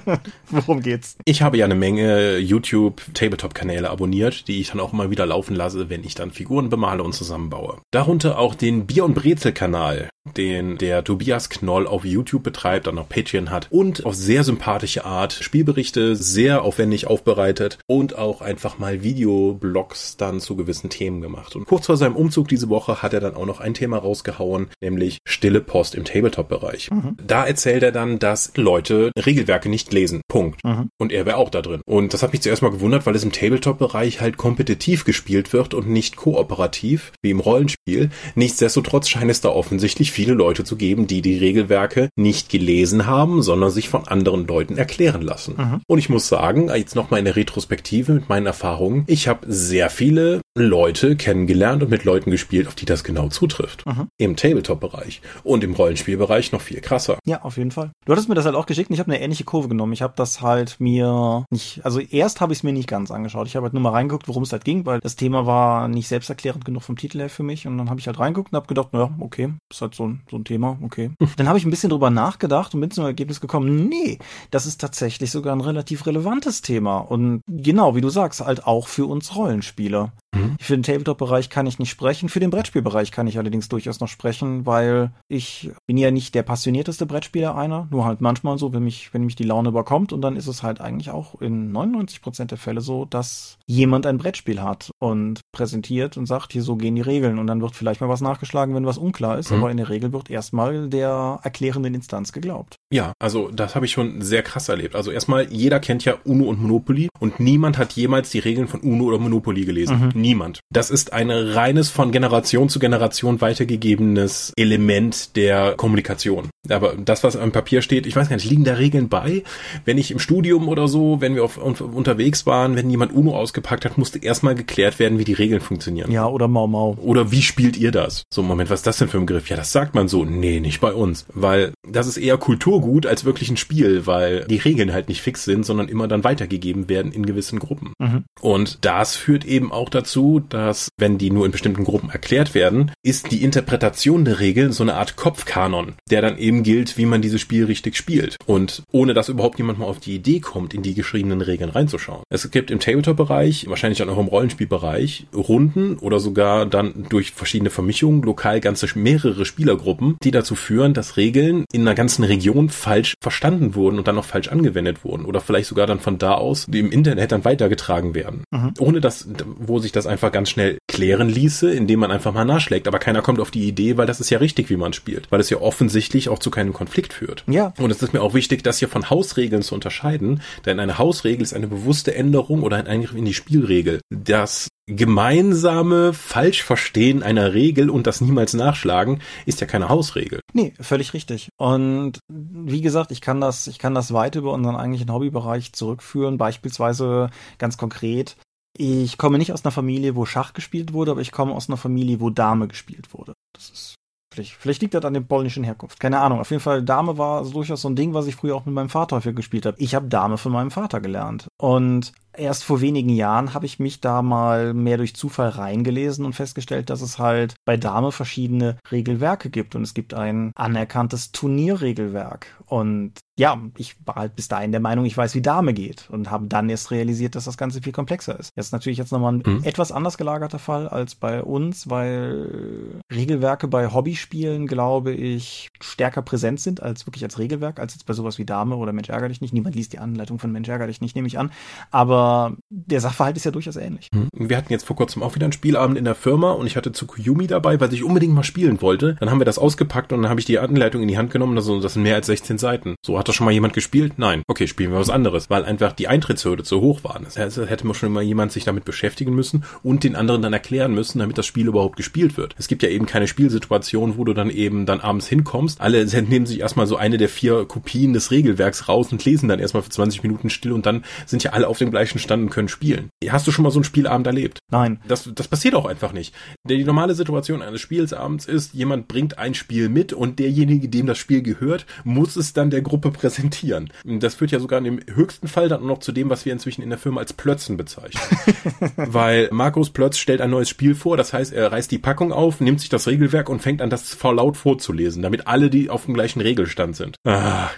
Worum geht's? Ich habe ja eine Menge YouTube-Tabletop-Kanäle abonniert, die ich dann auch immer wieder laufen lasse, wenn ich dann Figuren bemale und zusammenbaue. Darunter auch den Bier- und Brezel-Kanal, den der Tobias Knoll auf YouTube betreibt, dann auch Patreon hat und auf sehr sympathische Art Spielberichte sehr aufwendig aufbereitet und auch einfach mal Videoblogs dann zu gewissen Themen gemacht. Und kurz vor seinem Umzug diese Woche hat er dann auch noch ein Thema rausgehauen, nämlich stille Post im Tabletop-Bereich. Mhm. Da erzählt er dann, dass Leute Regelwerke nicht lesen. Punkt. Mhm. Und er wäre auch da drin. Und das hat mich zuerst mal gewundert, weil es im Tabletop-Bereich halt kompetitiv gespielt wird und nicht kooperativ, wie im Rollenspiel. Nichtsdestotrotz scheint es da offensichtlich viele Leute zu geben, die die Regelwerke nicht gelesen haben, sondern sich von anderen Leuten erklären lassen. Mhm. Und ich muss sagen, jetzt nochmal in der Retrospektive mit meinen Erfahrungen, ich habe sehr viele Leute kennengelernt und mit Leuten gespielt, auf die das genau zutrifft. Mhm. Im Tabletop-Bereich und im Rollenspielbereich noch viel krasser. Ja, auf jeden Fall. Du hattest mir das halt auch geschickt und ich habe eine ähnliche Kurve genommen. Ich habe das halt mir nicht, also erst habe ich es mir nicht ganz angeschaut. Ich habe halt nur mal reingeguckt, worum es halt ging, weil das Thema war nicht selbsterklärend genug vom Titel her für mich und dann habe ich halt reingeguckt und habe gedacht, naja, okay, ist halt so ein, so ein Thema, okay. dann habe ich ein bisschen drüber nachgedacht und bin zum Ergebnis gekommen, nee, das ist tatsächlich sogar ein relativ relevantes Thema und genau, wie du sagst, halt auch für uns Rollenspieler. Mhm. Für den Tabletop-Bereich kann ich nicht sprechen, für den Brettspielbereich kann ich allerdings durchaus noch sprechen, weil ich bin ja nicht der passionierteste Brettspieler einer, nur halt manchmal so, wenn mich, wenn mich die Laune überkommt und dann ist es halt eigentlich auch in 99 Prozent der Fälle so, dass jemand ein Brettspiel hat und präsentiert und sagt, hier so gehen die Regeln und dann wird vielleicht mal was nachgeschlagen, wenn was unklar ist, mhm. aber in der Regel wird erstmal der erklärenden Instanz geglaubt. Ja, also das habe ich schon sehr krass erlebt. Also erstmal, jeder kennt ja Uno und Monopoly und niemand hat jemals die Regeln von Uno oder Monopoly gelesen. Mhm niemand. Das ist ein reines von Generation zu Generation weitergegebenes Element der Kommunikation. Aber das, was am Papier steht, ich weiß gar nicht, liegen da Regeln bei? Wenn ich im Studium oder so, wenn wir auf, unterwegs waren, wenn jemand UNO ausgepackt hat, musste erstmal geklärt werden, wie die Regeln funktionieren. Ja, oder Mau Mau. Oder wie spielt ihr das? So, Moment, was ist das denn für ein Begriff? Ja, das sagt man so. Nee, nicht bei uns. Weil das ist eher Kulturgut als wirklich ein Spiel, weil die Regeln halt nicht fix sind, sondern immer dann weitergegeben werden in gewissen Gruppen. Mhm. Und das führt eben auch dazu, dass, wenn die nur in bestimmten Gruppen erklärt werden, ist die Interpretation der Regeln so eine Art Kopfkanon, der dann eben gilt, wie man dieses Spiel richtig spielt. Und ohne dass überhaupt jemand mal auf die Idee kommt, in die geschriebenen Regeln reinzuschauen. Es gibt im Tabletop-Bereich, wahrscheinlich auch im Rollenspielbereich, Runden oder sogar dann durch verschiedene Vermischungen lokal ganze mehrere Spielergruppen, die dazu führen, dass Regeln in einer ganzen Region falsch verstanden wurden und dann auch falsch angewendet wurden oder vielleicht sogar dann von da aus im Internet dann weitergetragen werden. Mhm. Ohne dass, wo sich das das einfach ganz schnell klären ließe, indem man einfach mal nachschlägt. Aber keiner kommt auf die Idee, weil das ist ja richtig, wie man spielt. Weil es ja offensichtlich auch zu keinem Konflikt führt. Ja. Und es ist mir auch wichtig, das hier von Hausregeln zu unterscheiden. Denn eine Hausregel ist eine bewusste Änderung oder ein Eingriff in die Spielregel. Das gemeinsame Falschverstehen einer Regel und das niemals nachschlagen ist ja keine Hausregel. Nee, völlig richtig. Und wie gesagt, ich kann das, ich kann das weit über unseren eigentlichen Hobbybereich zurückführen. Beispielsweise ganz konkret ich komme nicht aus einer Familie, wo Schach gespielt wurde, aber ich komme aus einer Familie, wo Dame gespielt wurde. Das ist vielleicht, vielleicht liegt das an der polnischen Herkunft. Keine Ahnung. Auf jeden Fall, Dame war durchaus so ein Ding, was ich früher auch mit meinem Vater häufig gespielt habe. Ich habe Dame von meinem Vater gelernt. Und erst vor wenigen Jahren habe ich mich da mal mehr durch Zufall reingelesen und festgestellt, dass es halt bei Dame verschiedene Regelwerke gibt und es gibt ein anerkanntes Turnierregelwerk und ja, ich war halt bis dahin der Meinung, ich weiß, wie Dame geht und habe dann erst realisiert, dass das Ganze viel komplexer ist. Das ist natürlich jetzt nochmal ein mhm. etwas anders gelagerter Fall als bei uns, weil Regelwerke bei Hobbyspielen, glaube ich, stärker präsent sind als wirklich als Regelwerk, als jetzt bei sowas wie Dame oder Mensch ärger dich nicht. Niemand liest die Anleitung von Mensch ärger dich nicht, nehme ich an. Aber der Sachverhalt ist ja durchaus ähnlich. Mhm. Wir hatten jetzt vor kurzem auch wieder einen Spielabend in der Firma und ich hatte Tsukuyumi dabei, weil ich unbedingt mal spielen wollte. Dann haben wir das ausgepackt und dann habe ich die Anleitung in die Hand genommen. Also das sind mehr als 16 Seiten. So hat das schon mal jemand gespielt? Nein. Okay, spielen wir was anderes, weil einfach die Eintrittshürde zu hoch war. Das hätte man schon mal jemand sich damit beschäftigen müssen und den anderen dann erklären müssen, damit das Spiel überhaupt gespielt wird. Es gibt ja eben keine Spielsituation, wo du dann eben dann abends hinkommst. Alle nehmen sich erstmal so eine der vier Kopien des Regelwerks raus und lesen dann erstmal für 20 Minuten still und dann sind ja alle auf dem gleichen Stand und können spielen. Hast du schon mal so einen Spielabend erlebt? Nein. Das, das passiert auch einfach nicht. Die normale Situation eines Spielsabends ist, jemand bringt ein Spiel mit und derjenige, dem das Spiel gehört, muss es dann der Gruppe präsentieren. Das führt ja sogar im höchsten Fall dann noch zu dem, was wir inzwischen in der Firma als Plötzen bezeichnen. Weil Markus Plötz stellt ein neues Spiel vor, das heißt, er reißt die Packung auf, nimmt sich das Regelwerk und fängt an, das vor laut vorzulesen, damit alle, die auf dem gleichen Regelstand sind. Ah.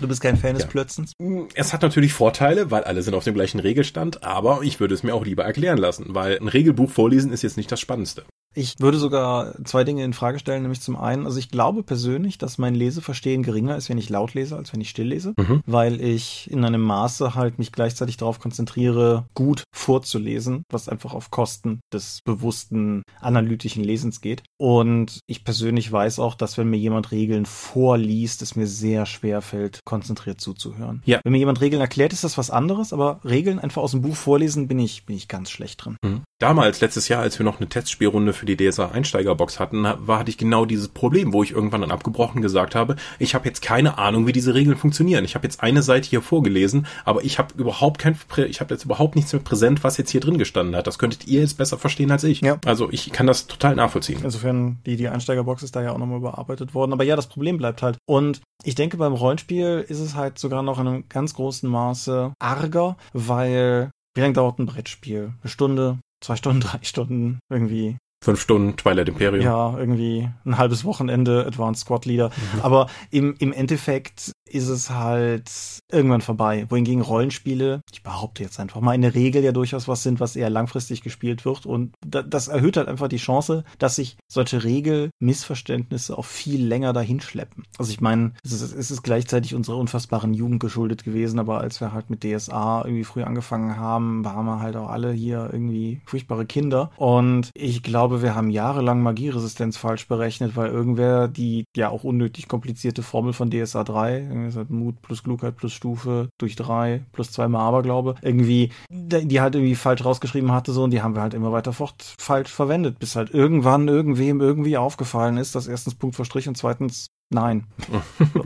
Du bist kein Fan des ja. Plötzens? Es hat natürlich Vorteile, weil alle sind auf dem gleichen Regelstand, aber ich würde es mir auch lieber erklären lassen, weil ein Regelbuch vorlesen ist jetzt nicht das Spannendste. Ich würde sogar zwei Dinge in Frage stellen, nämlich zum einen, also ich glaube persönlich, dass mein Leseverstehen geringer ist, wenn ich laut lese, als wenn ich still lese, mhm. weil ich in einem Maße halt mich gleichzeitig darauf konzentriere, gut vorzulesen, was einfach auf Kosten des bewussten analytischen Lesens geht. Und ich persönlich weiß auch, dass wenn mir jemand Regeln vorliest, es mir sehr schwer fällt, konzentriert zuzuhören. Ja. Wenn mir jemand Regeln erklärt, ist das was anderes, aber Regeln einfach aus dem Buch vorlesen, bin ich, bin ich ganz schlecht drin. Mhm. Damals, letztes Jahr, als wir noch eine Testspielrunde für die DSA Einsteigerbox hatten, war, hatte ich genau dieses Problem, wo ich irgendwann dann abgebrochen gesagt habe, ich habe jetzt keine Ahnung, wie diese Regeln funktionieren. Ich habe jetzt eine Seite hier vorgelesen, aber ich habe überhaupt kein, ich habe jetzt überhaupt nichts mehr präsent, was jetzt hier drin gestanden hat. Das könntet ihr jetzt besser verstehen als ich. Ja. Also ich kann das total nachvollziehen. Insofern, die, die Einsteigerbox ist da ja auch nochmal überarbeitet worden. Aber ja, das Problem bleibt halt. Und ich denke, beim Rollenspiel ist es halt sogar noch in einem ganz großen Maße arger, weil wie lange dauert ein Brettspiel? Eine Stunde, zwei Stunden, drei Stunden irgendwie. Fünf Stunden Twilight Imperium. Ja, irgendwie ein halbes Wochenende Advanced Squad Leader. Mhm. Aber im, im Endeffekt ist es halt irgendwann vorbei. Wohingegen Rollenspiele, ich behaupte jetzt einfach mal, in der Regel ja durchaus was sind, was eher langfristig gespielt wird. Und das erhöht halt einfach die Chance, dass sich solche Regelmissverständnisse auch viel länger dahin schleppen. Also ich meine, es ist, es ist gleichzeitig unserer unfassbaren Jugend geschuldet gewesen, aber als wir halt mit DSA irgendwie früh angefangen haben, waren wir halt auch alle hier irgendwie furchtbare Kinder. Und ich glaube, wir haben jahrelang Magieresistenz falsch berechnet, weil irgendwer die ja auch unnötig komplizierte Formel von DSA 3 irgendwie ist halt Mut plus Klugheit plus Stufe durch drei plus zweimal Aberglaube. Irgendwie, die halt irgendwie falsch rausgeschrieben hatte so und die haben wir halt immer weiter fort falsch verwendet, bis halt irgendwann irgendwem irgendwie aufgefallen ist, dass erstens Punkt vor Strich und zweitens nein. so.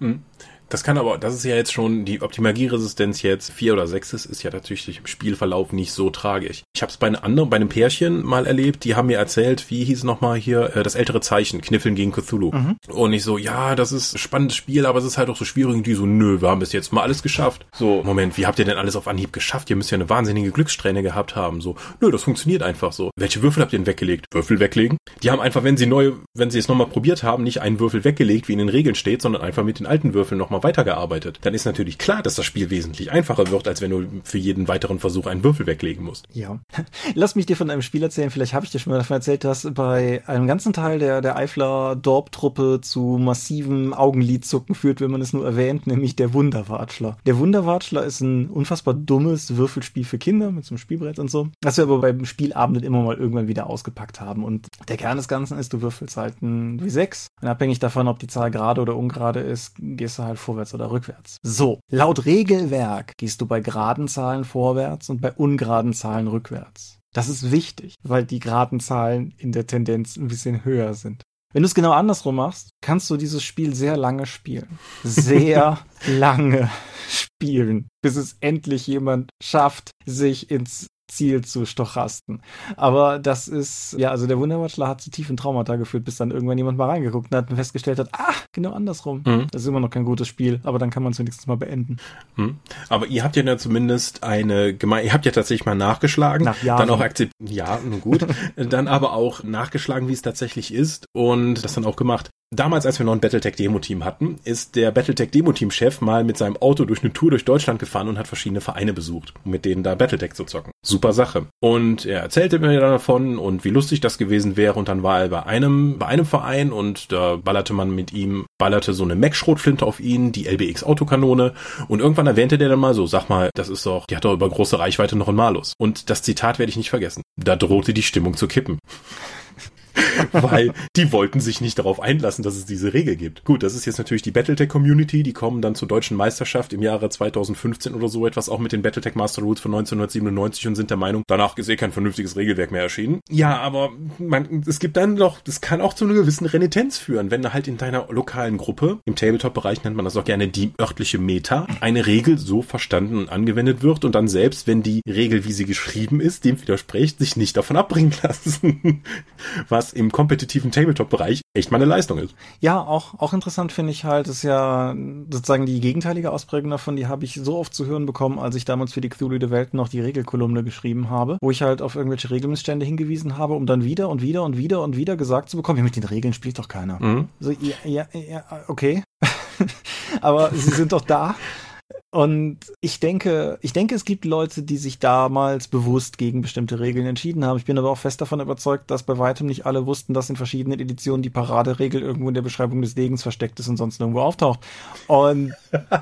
Hm. Das kann aber, das ist ja jetzt schon, die Optimagieresistenz jetzt vier oder sechs ist, ist ja natürlich im Spielverlauf nicht so tragisch. Ich habe es bei einem anderen, bei einem Pärchen mal erlebt, die haben mir erzählt, wie hieß nochmal hier, äh, das ältere Zeichen, Kniffeln gegen Cthulhu. Mhm. Und ich so, ja, das ist ein spannendes Spiel, aber es ist halt auch so schwierig. Und die so, nö, wir haben bis jetzt mal alles geschafft. So, Moment, wie habt ihr denn alles auf Anhieb geschafft? Ihr müsst ja eine wahnsinnige Glückssträhne gehabt haben. So, nö, das funktioniert einfach so. Welche Würfel habt ihr denn weggelegt? Würfel weglegen? Die haben einfach, wenn sie neu, wenn sie es nochmal probiert haben, nicht einen Würfel weggelegt, wie in den Regeln steht, sondern einfach mit den alten Würfeln nochmal weitergearbeitet gearbeitet, dann ist natürlich klar, dass das Spiel wesentlich einfacher wird, als wenn du für jeden weiteren Versuch einen Würfel weglegen musst. Ja. Lass mich dir von einem Spiel erzählen, vielleicht habe ich dir schon mal davon erzählt, dass bei einem ganzen Teil der, der Eifler Dorp-Truppe zu massiven Augenlidzucken führt, wenn man es nur erwähnt, nämlich der Wunderwatschler. Der Wunderwatschler ist ein unfassbar dummes Würfelspiel für Kinder mit so einem Spielbrett und so, das wir aber beim Spielabend immer mal irgendwann wieder ausgepackt haben. Und der Kern des Ganzen ist, du würfelst halt ein W6 und abhängig davon, ob die Zahl gerade oder ungerade ist, gehst du halt vorwärts oder rückwärts. So, laut Regelwerk gehst du bei geraden Zahlen vorwärts und bei ungeraden Zahlen rückwärts. Das ist wichtig, weil die geraden Zahlen in der Tendenz ein bisschen höher sind. Wenn du es genau andersrum machst, kannst du dieses Spiel sehr lange spielen. Sehr lange spielen, bis es endlich jemand schafft, sich ins Ziel zu stochasten. Aber das ist, ja, also der Wunderwatchler hat zu tiefen Traumata geführt, bis dann irgendwann jemand mal reingeguckt und hat festgestellt hat, ah, genau andersrum. Mhm. Das ist immer noch kein gutes Spiel, aber dann kann man es wenigstens mal beenden. Mhm. Aber ihr habt ja zumindest eine Gemeinde, ihr habt ja tatsächlich mal nachgeschlagen, Nach Jahren. dann auch akzeptiert, ja, nun gut, dann aber auch nachgeschlagen, wie es tatsächlich ist und das dann auch gemacht. Damals, als wir noch ein Battletech-Demo-Team hatten, ist der Battletech-Demo-Team-Chef mal mit seinem Auto durch eine Tour durch Deutschland gefahren und hat verschiedene Vereine besucht, um mit denen da Battletech zu zocken. Super Sache. Und er erzählte mir dann davon und wie lustig das gewesen wäre. Und dann war er bei einem, bei einem Verein und da ballerte man mit ihm, ballerte so eine Mac-Schrotflinte auf ihn, die LBX-Autokanone. Und irgendwann erwähnte der dann mal so, sag mal, das ist doch, die hat doch über große Reichweite noch ein Malus. Und das Zitat werde ich nicht vergessen. Da drohte die Stimmung zu kippen. weil die wollten sich nicht darauf einlassen, dass es diese Regel gibt. Gut, das ist jetzt natürlich die Battletech-Community, die kommen dann zur deutschen Meisterschaft im Jahre 2015 oder so etwas, auch mit den Battletech Master Rules von 1997 und sind der Meinung, danach ist eh kein vernünftiges Regelwerk mehr erschienen. Ja, aber man, es gibt dann doch, das kann auch zu einer gewissen Renitenz führen, wenn halt in deiner lokalen Gruppe, im Tabletop-Bereich nennt man das auch gerne die örtliche Meta, eine Regel so verstanden und angewendet wird und dann selbst, wenn die Regel, wie sie geschrieben ist, dem widerspricht, sich nicht davon abbringen lassen. Was im kompetitiven Tabletop-Bereich echt mal eine Leistung ist. Ja, auch, auch interessant finde ich halt, ist ja sozusagen die gegenteilige Ausprägung davon, die habe ich so oft zu hören bekommen, als ich damals für die Cthulhu der Welt noch die Regelkolumne geschrieben habe, wo ich halt auf irgendwelche Regelmissstände hingewiesen habe, um dann wieder und wieder und wieder und wieder gesagt zu bekommen, ja, mit den Regeln spielt doch keiner. Mhm. So, ja, ja, ja, okay. Aber sie sind doch da. Und ich denke, ich denke, es gibt Leute, die sich damals bewusst gegen bestimmte Regeln entschieden haben. Ich bin aber auch fest davon überzeugt, dass bei weitem nicht alle wussten, dass in verschiedenen Editionen die Paraderegel irgendwo in der Beschreibung des Degens versteckt ist und sonst nirgendwo auftaucht. Und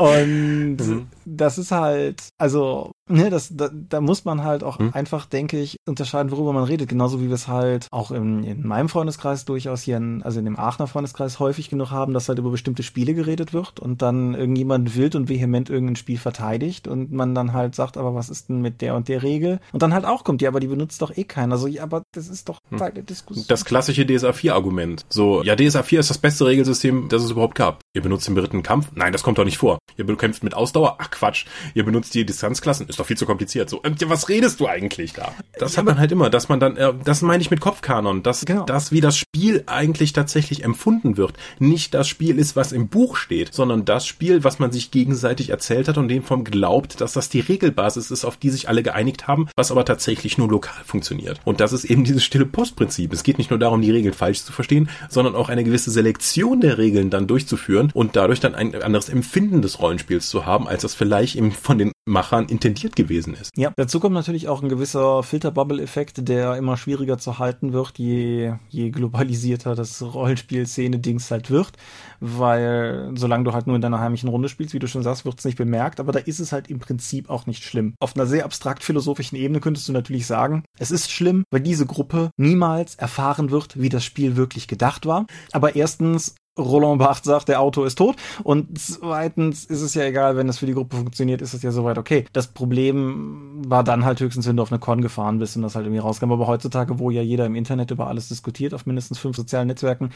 Und mhm. das ist halt, also, ne, das, da, da muss man halt auch mhm. einfach, denke ich, unterscheiden, worüber man redet. Genauso wie wir es halt auch in, in meinem Freundeskreis durchaus hier, in, also in dem Aachener Freundeskreis häufig genug haben, dass halt über bestimmte Spiele geredet wird und dann irgendjemand wild und vehement irgendein Spiel verteidigt und man dann halt sagt, aber was ist denn mit der und der Regel? Und dann halt auch kommt, ja, aber die benutzt doch eh keiner. Also, ja, aber das ist doch. Teil der Diskussion. Das klassische DSA 4 Argument. So, ja, DSA 4 ist das beste Regelsystem, das es überhaupt gab. Ihr benutzt den beritten Kampf? Nein, das kommt doch nicht vor. Ihr bekämpft mit Ausdauer? Ach Quatsch. Ihr benutzt die Distanzklassen? Ist doch viel zu kompliziert. So, äh, was redest du eigentlich da? Das ja, hat man halt immer, dass man dann, äh, das meine ich mit Kopfkanon, dass genau. das, wie das Spiel eigentlich tatsächlich empfunden wird, nicht das Spiel ist, was im Buch steht, sondern das Spiel, was man sich gegenseitig erzählt hat und dem vom glaubt, dass das die Regelbasis ist, auf die sich alle geeinigt haben, was aber tatsächlich nur lokal funktioniert. Und das ist eben dieses stille Postprinzip. Es geht nicht nur darum, die Regeln falsch zu verstehen, sondern auch eine gewisse Selektion der Regeln dann durchzuführen und dadurch dann ein anderes Empfinden des Rollenspiels zu haben, als das vielleicht eben von den Machern intendiert gewesen ist. Ja, dazu kommt natürlich auch ein gewisser Filterbubble-Effekt, der immer schwieriger zu halten wird, je, je globalisierter das Rollenspiel-Szene-Dings halt wird, weil solange du halt nur in deiner heimischen Runde spielst, wie du schon sagst, wird es nicht bemerkt, aber da ist es halt im Prinzip auch nicht schlimm. Auf einer sehr abstrakt philosophischen Ebene könntest du natürlich sagen, es ist schlimm, weil diese Gruppe niemals erfahren wird, wie das Spiel wirklich gedacht war. Aber erstens Roland Barthes sagt, der Autor ist tot. Und zweitens ist es ja egal, wenn das für die Gruppe funktioniert, ist es ja soweit okay. Das Problem war dann halt höchstens, wenn du auf eine Con gefahren bist und das halt irgendwie rauskam. Aber heutzutage, wo ja jeder im Internet über alles diskutiert, auf mindestens fünf sozialen Netzwerken,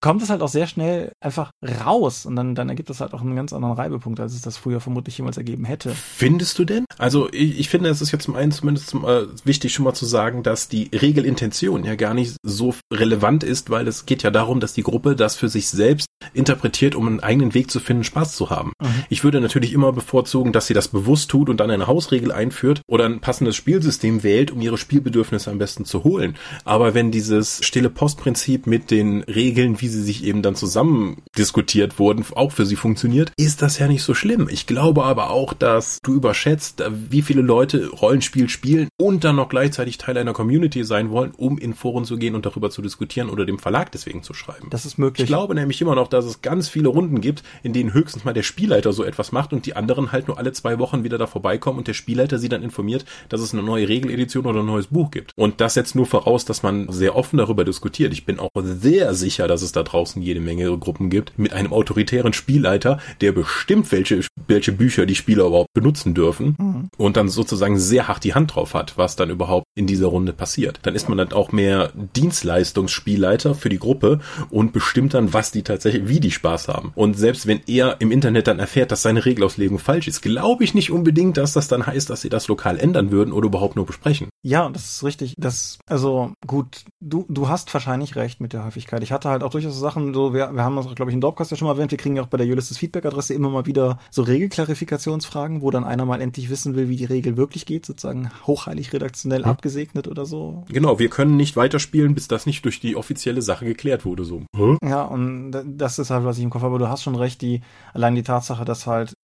kommt es halt auch sehr schnell einfach raus. Und dann, dann ergibt das halt auch einen ganz anderen Reibepunkt, als es das früher vermutlich jemals ergeben hätte. Findest du denn? Also ich, ich finde, es ist jetzt zum einen zumindest zum, äh, wichtig schon mal zu sagen, dass die Regelintention ja gar nicht so relevant ist, weil es geht ja darum, dass die Gruppe das für sich selbst interpretiert, um einen eigenen Weg zu finden, Spaß zu haben. Mhm. Ich würde natürlich immer bevorzugen, dass sie das bewusst tut und dann eine Hausregel einführt oder ein passendes Spielsystem wählt, um ihre Spielbedürfnisse am besten zu holen. Aber wenn dieses stille Postprinzip mit den Regeln, wie sie sich eben dann zusammen diskutiert wurden, auch für sie funktioniert, ist das ja nicht so schlimm. Ich glaube aber auch, dass du überschätzt, wie viele Leute Rollenspiel spielen und dann noch gleichzeitig Teil einer Community sein wollen, um in Foren zu gehen und darüber zu diskutieren oder dem Verlag deswegen zu schreiben. Das ist möglich. Ich glaube nämlich immer noch, dass es ganz viele Runden gibt, in denen höchstens mal der Spielleiter so etwas macht und die anderen halt nur alle zwei Wochen wieder da vorbeikommen und der Spielleiter sie dann informiert, dass es eine neue Regeledition oder ein neues Buch gibt. Und das setzt nur voraus, dass man sehr offen darüber diskutiert. Ich bin auch sehr sicher, dass es da draußen jede Menge Gruppen gibt mit einem autoritären Spielleiter, der bestimmt welche, welche Bücher die Spieler überhaupt benutzen dürfen mhm. und dann sozusagen sehr hart die Hand drauf hat, was dann überhaupt in dieser Runde passiert. Dann ist man dann auch mehr Dienstleistungsspielleiter für die Gruppe und bestimmt dann, was die tatsächlich, wie die Spaß haben. Und selbst wenn er im Internet dann erfährt, dass seine Regelauslegung falsch ist, glaube ich nicht unbedingt, dass das dann heißt, dass sie das lokal ändern würden oder überhaupt nur besprechen. Ja, das ist richtig. Das, also gut, du, du hast wahrscheinlich recht mit der Häufigkeit. Ich hatte halt auch durchaus Sachen, so, wir, wir haben das, glaube ich, in Dorpcast ja schon mal erwähnt, wir kriegen ja auch bei der Ulysses Feedback-Adresse immer mal wieder so Regelklarifikationsfragen, wo dann einer mal endlich wissen will, wie die Regel wirklich geht, sozusagen hochheilig redaktionell hm. abgesegnet oder so. Genau, wir können nicht weiterspielen, bis das nicht durch die offizielle Sache geklärt wurde, so. Hm? Ja, und das ist halt, was ich im Kopf habe. Du hast schon recht, die, allein die Tatsache, dass halt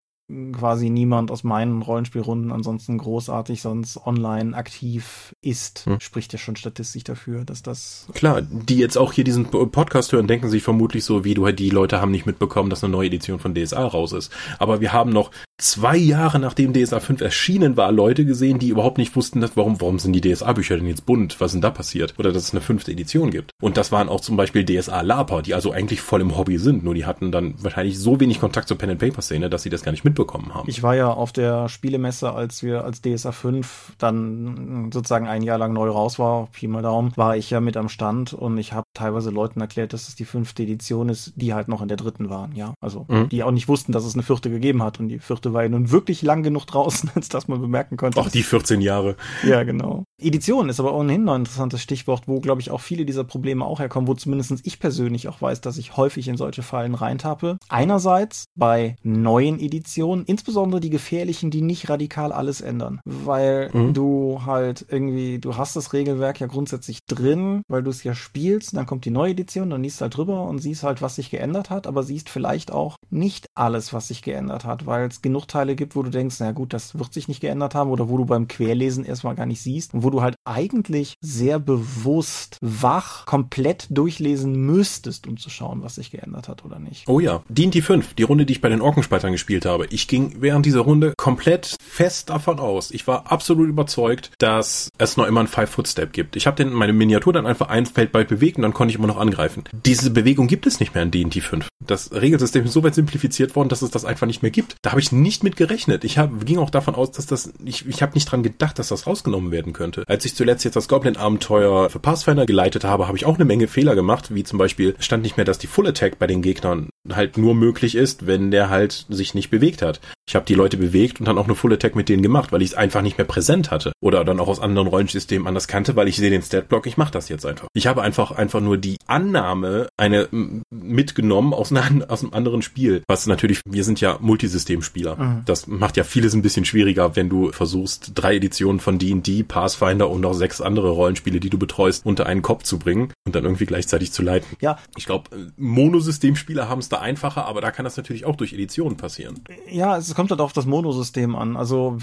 quasi niemand aus meinen Rollenspielrunden ansonsten großartig sonst online aktiv ist, hm. spricht ja schon statistisch dafür, dass das. Klar, die jetzt auch hier diesen Podcast hören, denken sich vermutlich so, wie du die Leute haben nicht mitbekommen, dass eine neue Edition von DSA raus ist. Aber wir haben noch zwei Jahre nachdem DSA 5 erschienen war, Leute gesehen, die überhaupt nicht wussten, dass, warum, warum sind die DSA-Bücher denn jetzt bunt? Was ist denn da passiert? Oder dass es eine fünfte Edition gibt. Und das waren auch zum Beispiel DSA-Laper, die also eigentlich voll im Hobby sind, nur die hatten dann wahrscheinlich so wenig Kontakt zur Pen-and-Paper-Szene, dass sie das gar nicht mitbekommen haben. Ich war ja auf der Spielemesse, als wir als DSA 5 dann sozusagen ein Jahr lang neu raus war, Pi mal Daumen, war ich ja mit am Stand und ich habe teilweise Leuten erklärt, dass es die fünfte Edition ist, die halt noch in der dritten waren, ja. Also mhm. die auch nicht wussten, dass es eine vierte gegeben hat und die vierte war ja nun wirklich lang genug draußen, als dass man bemerken konnte. Auch die 14 Jahre. Ja, genau. Edition ist aber ohnehin noch ein interessantes Stichwort, wo, glaube ich, auch viele dieser Probleme auch herkommen, wo zumindest ich persönlich auch weiß, dass ich häufig in solche Fallen reintappe. Einerseits bei neuen Editionen, insbesondere die gefährlichen, die nicht radikal alles ändern. Weil mhm. du halt irgendwie, du hast das Regelwerk ja grundsätzlich drin, weil du es ja spielst, dann kommt die neue Edition, dann liest halt drüber und siehst halt, was sich geändert hat, aber siehst vielleicht auch nicht alles, was sich geändert hat, weil es genug Teile gibt, wo du denkst, na gut, das wird sich nicht geändert haben oder wo du beim Querlesen erstmal gar nicht siehst und wo du halt eigentlich sehr bewusst wach komplett durchlesen müsstest, um zu schauen, was sich geändert hat oder nicht. Oh ja, D&D 5, die Runde, die ich bei den Orkenspaltern gespielt habe. Ich ging während dieser Runde komplett fest davon aus. Ich war absolut überzeugt, dass es noch immer einen Five-Foot-Step gibt. Ich habe meine Miniatur dann einfach ein Feld weit bewegt und dann konnte ich immer noch angreifen. Diese Bewegung gibt es nicht mehr in D&D 5. Das Regelsystem ist so weit simplifiziert worden, dass es das einfach nicht mehr gibt. Da habe ich nicht mit gerechnet. Ich hab, ging auch davon aus, dass das, ich, ich habe nicht dran gedacht, dass das rausgenommen werden könnte. Als ich zuletzt jetzt das Goblin-Abenteuer für Pathfinder geleitet habe, habe ich auch eine Menge Fehler gemacht, wie zum Beispiel stand nicht mehr, dass die Full Attack bei den Gegnern halt nur möglich ist, wenn der halt sich nicht bewegt hat. Ich habe die Leute bewegt und dann auch eine Full Attack mit denen gemacht, weil ich es einfach nicht mehr präsent hatte. Oder dann auch aus anderen Rollensystemen anders kannte, weil ich sehe den Statblock, ich mache das jetzt einfach. Ich habe einfach einfach nur die Annahme eine mitgenommen aus, einer, aus einem anderen Spiel. Was natürlich, wir sind ja Multisystemspieler. Mhm. Das macht ja vieles ein bisschen schwieriger, wenn du versuchst, drei Editionen von D&D, Pathfinder und noch sechs andere Rollenspiele, die du betreust, unter einen Kopf zu bringen und dann irgendwie gleichzeitig zu leiten. Ja. Ich glaube, Monosystemspieler haben es da einfacher, aber da kann das natürlich auch durch Editionen passieren. Ja, es kommt halt auf das Monosystem an. Also,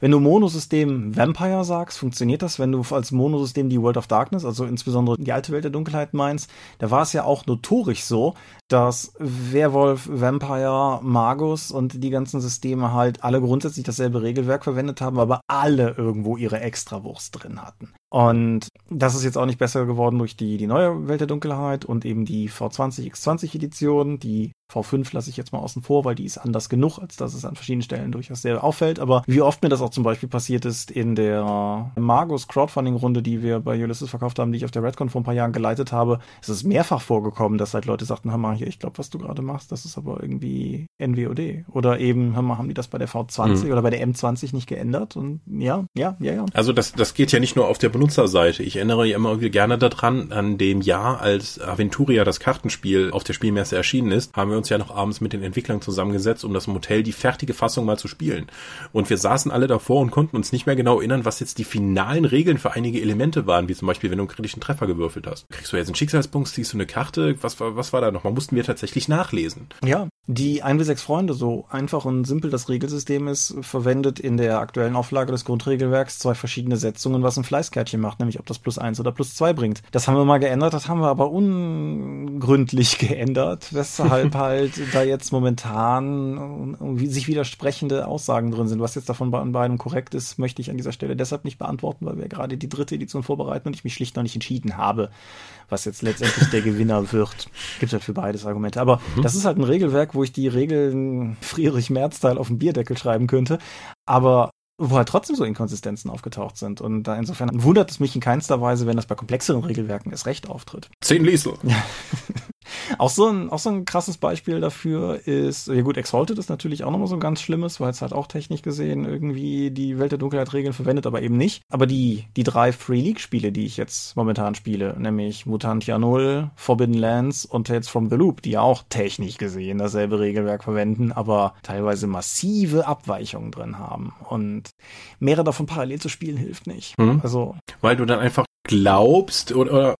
wenn du Monosystem Vampire sagst, funktioniert das. Wenn du als Monosystem die World of Darkness, also insbesondere die alte Welt der Dunkelheit meinst, da war es ja auch notorisch so, dass Werwolf, Vampire, Magus und die ganzen Systeme halt alle grundsätzlich dasselbe Regelwerk verwendet haben, aber alle irgendwo ihre Extrawurst drin hatten. Und das ist jetzt auch nicht besser geworden durch die, die neue Welt der Dunkelheit und eben die V20 X20 Edition. Die V5 lasse ich jetzt mal außen vor, weil die ist anders genug, als dass es an verschiedenen Stellen durchaus sehr auffällt. Aber wie oft mir das auch zum Beispiel passiert ist in der Magus Crowdfunding Runde, die wir bei Ulysses verkauft haben, die ich auf der Redcon vor ein paar Jahren geleitet habe, ist es mehrfach vorgekommen, dass halt Leute sagten, hör mal hier, ich glaube, was du gerade machst, das ist aber irgendwie NWOD. Oder eben, hör mal, haben die das bei der V20 mhm. oder bei der M20 nicht geändert? Und ja, ja, ja, ja. Also das, das geht ja nicht nur auf der Benutzerseite. Ich erinnere ja immer irgendwie gerne daran, an dem Jahr, als Aventuria das Kartenspiel auf der Spielmesse erschienen ist, haben wir uns ja noch abends mit den Entwicklern zusammengesetzt, um das Motel die fertige Fassung mal zu spielen. Und wir saßen alle davor und konnten uns nicht mehr genau erinnern, was jetzt die finalen Regeln für einige Elemente waren, wie zum Beispiel, wenn du einen kritischen Treffer gewürfelt hast. Kriegst du jetzt einen Schicksalspunkt, ziehst du eine Karte, was was war da noch? Man mussten wir tatsächlich nachlesen. Ja, die 1 bis 6 Freunde, so einfach und simpel das Regelsystem ist, verwendet in der aktuellen Auflage des Grundregelwerks zwei verschiedene Setzungen, was ein Fleißkärtchen macht, nämlich ob das plus 1 oder plus 2 bringt. Das haben wir mal geändert, das haben wir aber ungründlich geändert, weshalb halt da jetzt momentan sich widersprechende Aussagen drin sind. Was jetzt davon bei beiden korrekt ist, möchte ich an dieser Stelle deshalb nicht beantworten, weil wir gerade die dritte Edition vorbereiten und ich mich schlicht noch nicht entschieden habe, was jetzt letztendlich der Gewinner wird. Gibt halt für beides Argumente. Aber mhm. das ist halt ein Regelwerk, wo ich die Regeln Friedrich Merz-Teil auf dem Bierdeckel schreiben könnte. Aber wo halt trotzdem so Inkonsistenzen aufgetaucht sind. Und da insofern wundert es mich in keinster Weise, wenn das bei komplexeren Regelwerken erst recht auftritt. Zehn Liesel. Auch so ein, auch so ein krasses Beispiel dafür ist, ja gut, Exalted ist natürlich auch nochmal so ein ganz schlimmes, weil es halt auch technisch gesehen irgendwie die Welt der Dunkelheit Regeln verwendet, aber eben nicht. Aber die, die drei Free League Spiele, die ich jetzt momentan spiele, nämlich Mutantia 0, Forbidden Lands und Tales from the Loop, die ja auch technisch gesehen dasselbe Regelwerk verwenden, aber teilweise massive Abweichungen drin haben. Und mehrere davon parallel zu spielen hilft nicht. Mhm. Also. Weil du dann einfach glaubst oder, oder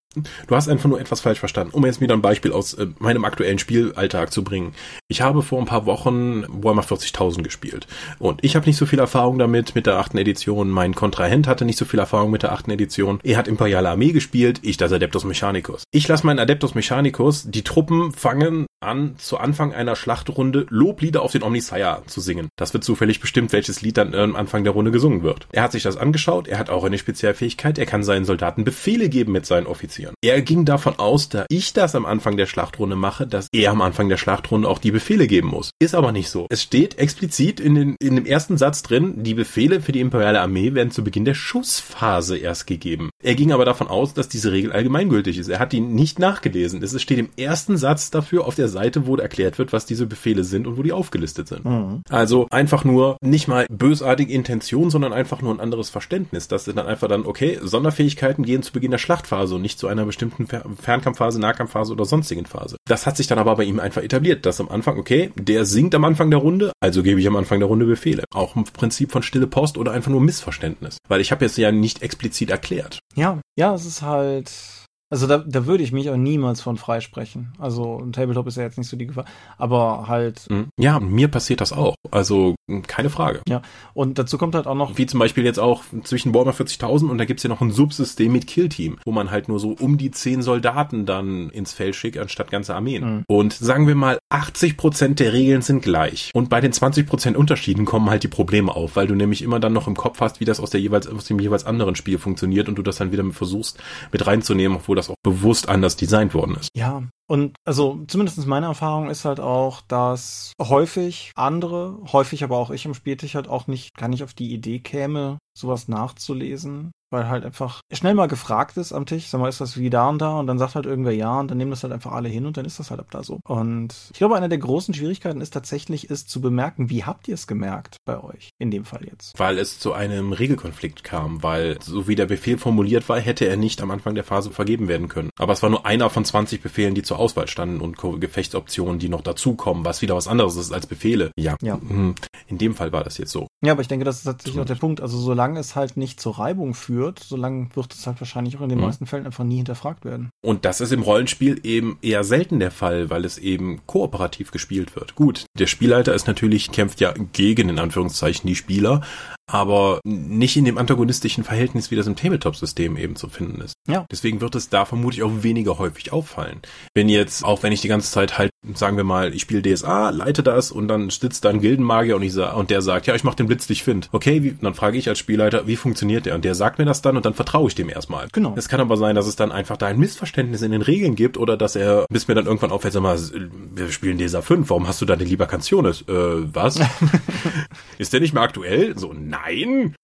du hast einfach nur etwas falsch verstanden. Um jetzt wieder ein Beispiel aus äh, meinem aktuellen Spielalltag zu bringen. Ich habe vor ein paar Wochen Warhammer 40.000 gespielt und ich habe nicht so viel Erfahrung damit mit der achten Edition. Mein Kontrahent hatte nicht so viel Erfahrung mit der achten Edition. Er hat Imperiale Armee gespielt, ich das Adeptus Mechanicus. Ich lasse meinen Adeptus Mechanicus die Truppen fangen an, zu Anfang einer Schlachtrunde Loblieder auf den Omnisire zu singen. Das wird zufällig bestimmt, welches Lied dann am Anfang der Runde gesungen wird. Er hat sich das angeschaut, er hat auch eine Spezialfähigkeit, er kann seinen Soldaten Befehle geben mit seinen Offizieren. Er ging davon aus, da ich das am Anfang der Schlachtrunde mache, dass er am Anfang der Schlachtrunde auch die Befehle geben muss. Ist aber nicht so. Es steht explizit in, den, in dem ersten Satz drin, die Befehle für die imperiale Armee werden zu Beginn der Schussphase erst gegeben. Er ging aber davon aus, dass diese Regel allgemeingültig ist. Er hat die nicht nachgelesen. Es steht im ersten Satz dafür auf der Seite, wo erklärt wird, was diese Befehle sind und wo die aufgelistet sind. Mhm. Also einfach nur nicht mal bösartige Intention, sondern einfach nur ein anderes Verständnis. Das sind dann einfach dann, okay, Sonderfähigkeiten gehen zu Beginn der Schlachtphase und nicht zu einer bestimmten Fernkampfphase, Nahkampfphase oder sonstigen Phase. Das hat sich dann aber bei ihm einfach etabliert, dass am Anfang, okay, der singt am Anfang der Runde, also gebe ich am Anfang der Runde Befehle. Auch im Prinzip von stille Post oder einfach nur Missverständnis. Weil ich habe jetzt ja nicht explizit erklärt. Ja, ja, es ist halt also da, da würde ich mich auch niemals von freisprechen. Also ein Tabletop ist ja jetzt nicht so die Gefahr, aber halt. Mhm. Ja, mir passiert das auch. Also keine Frage. Ja, und dazu kommt halt auch noch. Wie zum Beispiel jetzt auch zwischen Warhammer 40.000 und da gibt's ja noch ein Subsystem mit Killteam, wo man halt nur so um die zehn Soldaten dann ins Feld schickt, anstatt ganze Armeen. Mhm. Und sagen wir mal, 80 Prozent der Regeln sind gleich. Und bei den 20 Prozent Unterschieden kommen halt die Probleme auf, weil du nämlich immer dann noch im Kopf hast, wie das aus der jeweils, aus dem jeweils anderen Spiel funktioniert und du das dann wieder versuchst mit reinzunehmen, obwohl das auch bewusst anders designt worden ist. Ja, und also zumindest meine Erfahrung ist halt auch, dass häufig andere, häufig aber auch ich am Spieltisch halt auch nicht, gar nicht auf die Idee käme, sowas nachzulesen, weil halt einfach schnell mal gefragt ist am Tisch, sag mal, ist das wie da und da und dann sagt halt irgendwer ja und dann nehmen das halt einfach alle hin und dann ist das halt ab da so. Und ich glaube, eine der großen Schwierigkeiten ist tatsächlich ist zu bemerken, wie habt ihr es gemerkt bei euch in dem Fall jetzt? Weil es zu einem Regelkonflikt kam, weil so wie der Befehl formuliert war, hätte er nicht am Anfang der Phase vergeben werden können. Aber es war nur einer von 20 Befehlen, die zur Auswahl standen und Gefechtsoptionen, die noch dazukommen, was wieder was anderes ist als Befehle. Ja. ja. Mhm. In dem Fall war das jetzt so. Ja, aber ich denke, das ist tatsächlich auch der Punkt. Also solange es halt nicht zur Reibung führt, solange wird es halt wahrscheinlich auch in den mhm. meisten Fällen einfach nie hinterfragt werden. Und das ist im Rollenspiel eben eher selten der Fall, weil es eben kooperativ gespielt wird. Gut, der Spielleiter ist natürlich, kämpft ja gegen, in Anführungszeichen, die Spieler, aber nicht in dem antagonistischen Verhältnis, wie das im Tabletop-System eben zu finden ist. Ja. Deswegen wird es da vermutlich auch weniger häufig auffallen. Wenn jetzt, auch wenn ich die ganze Zeit halt, sagen wir mal, ich spiele DSA, leite das und dann sitzt da ein Gildenmagier und, ich sag, und der sagt, ja, ich mach den Blitz dich find. Okay, wie, dann frage ich als Spielleiter, wie funktioniert der? Und der sagt mir das dann und dann vertraue ich dem erstmal. Genau. Es kann aber sein, dass es dann einfach da ein Missverständnis in den Regeln gibt oder dass er, bis mir dann irgendwann auffällt, sag mal, wir spielen DSA 5, warum hast du da den lieber Canciones? Äh, was? ist der nicht mehr aktuell? So, nein.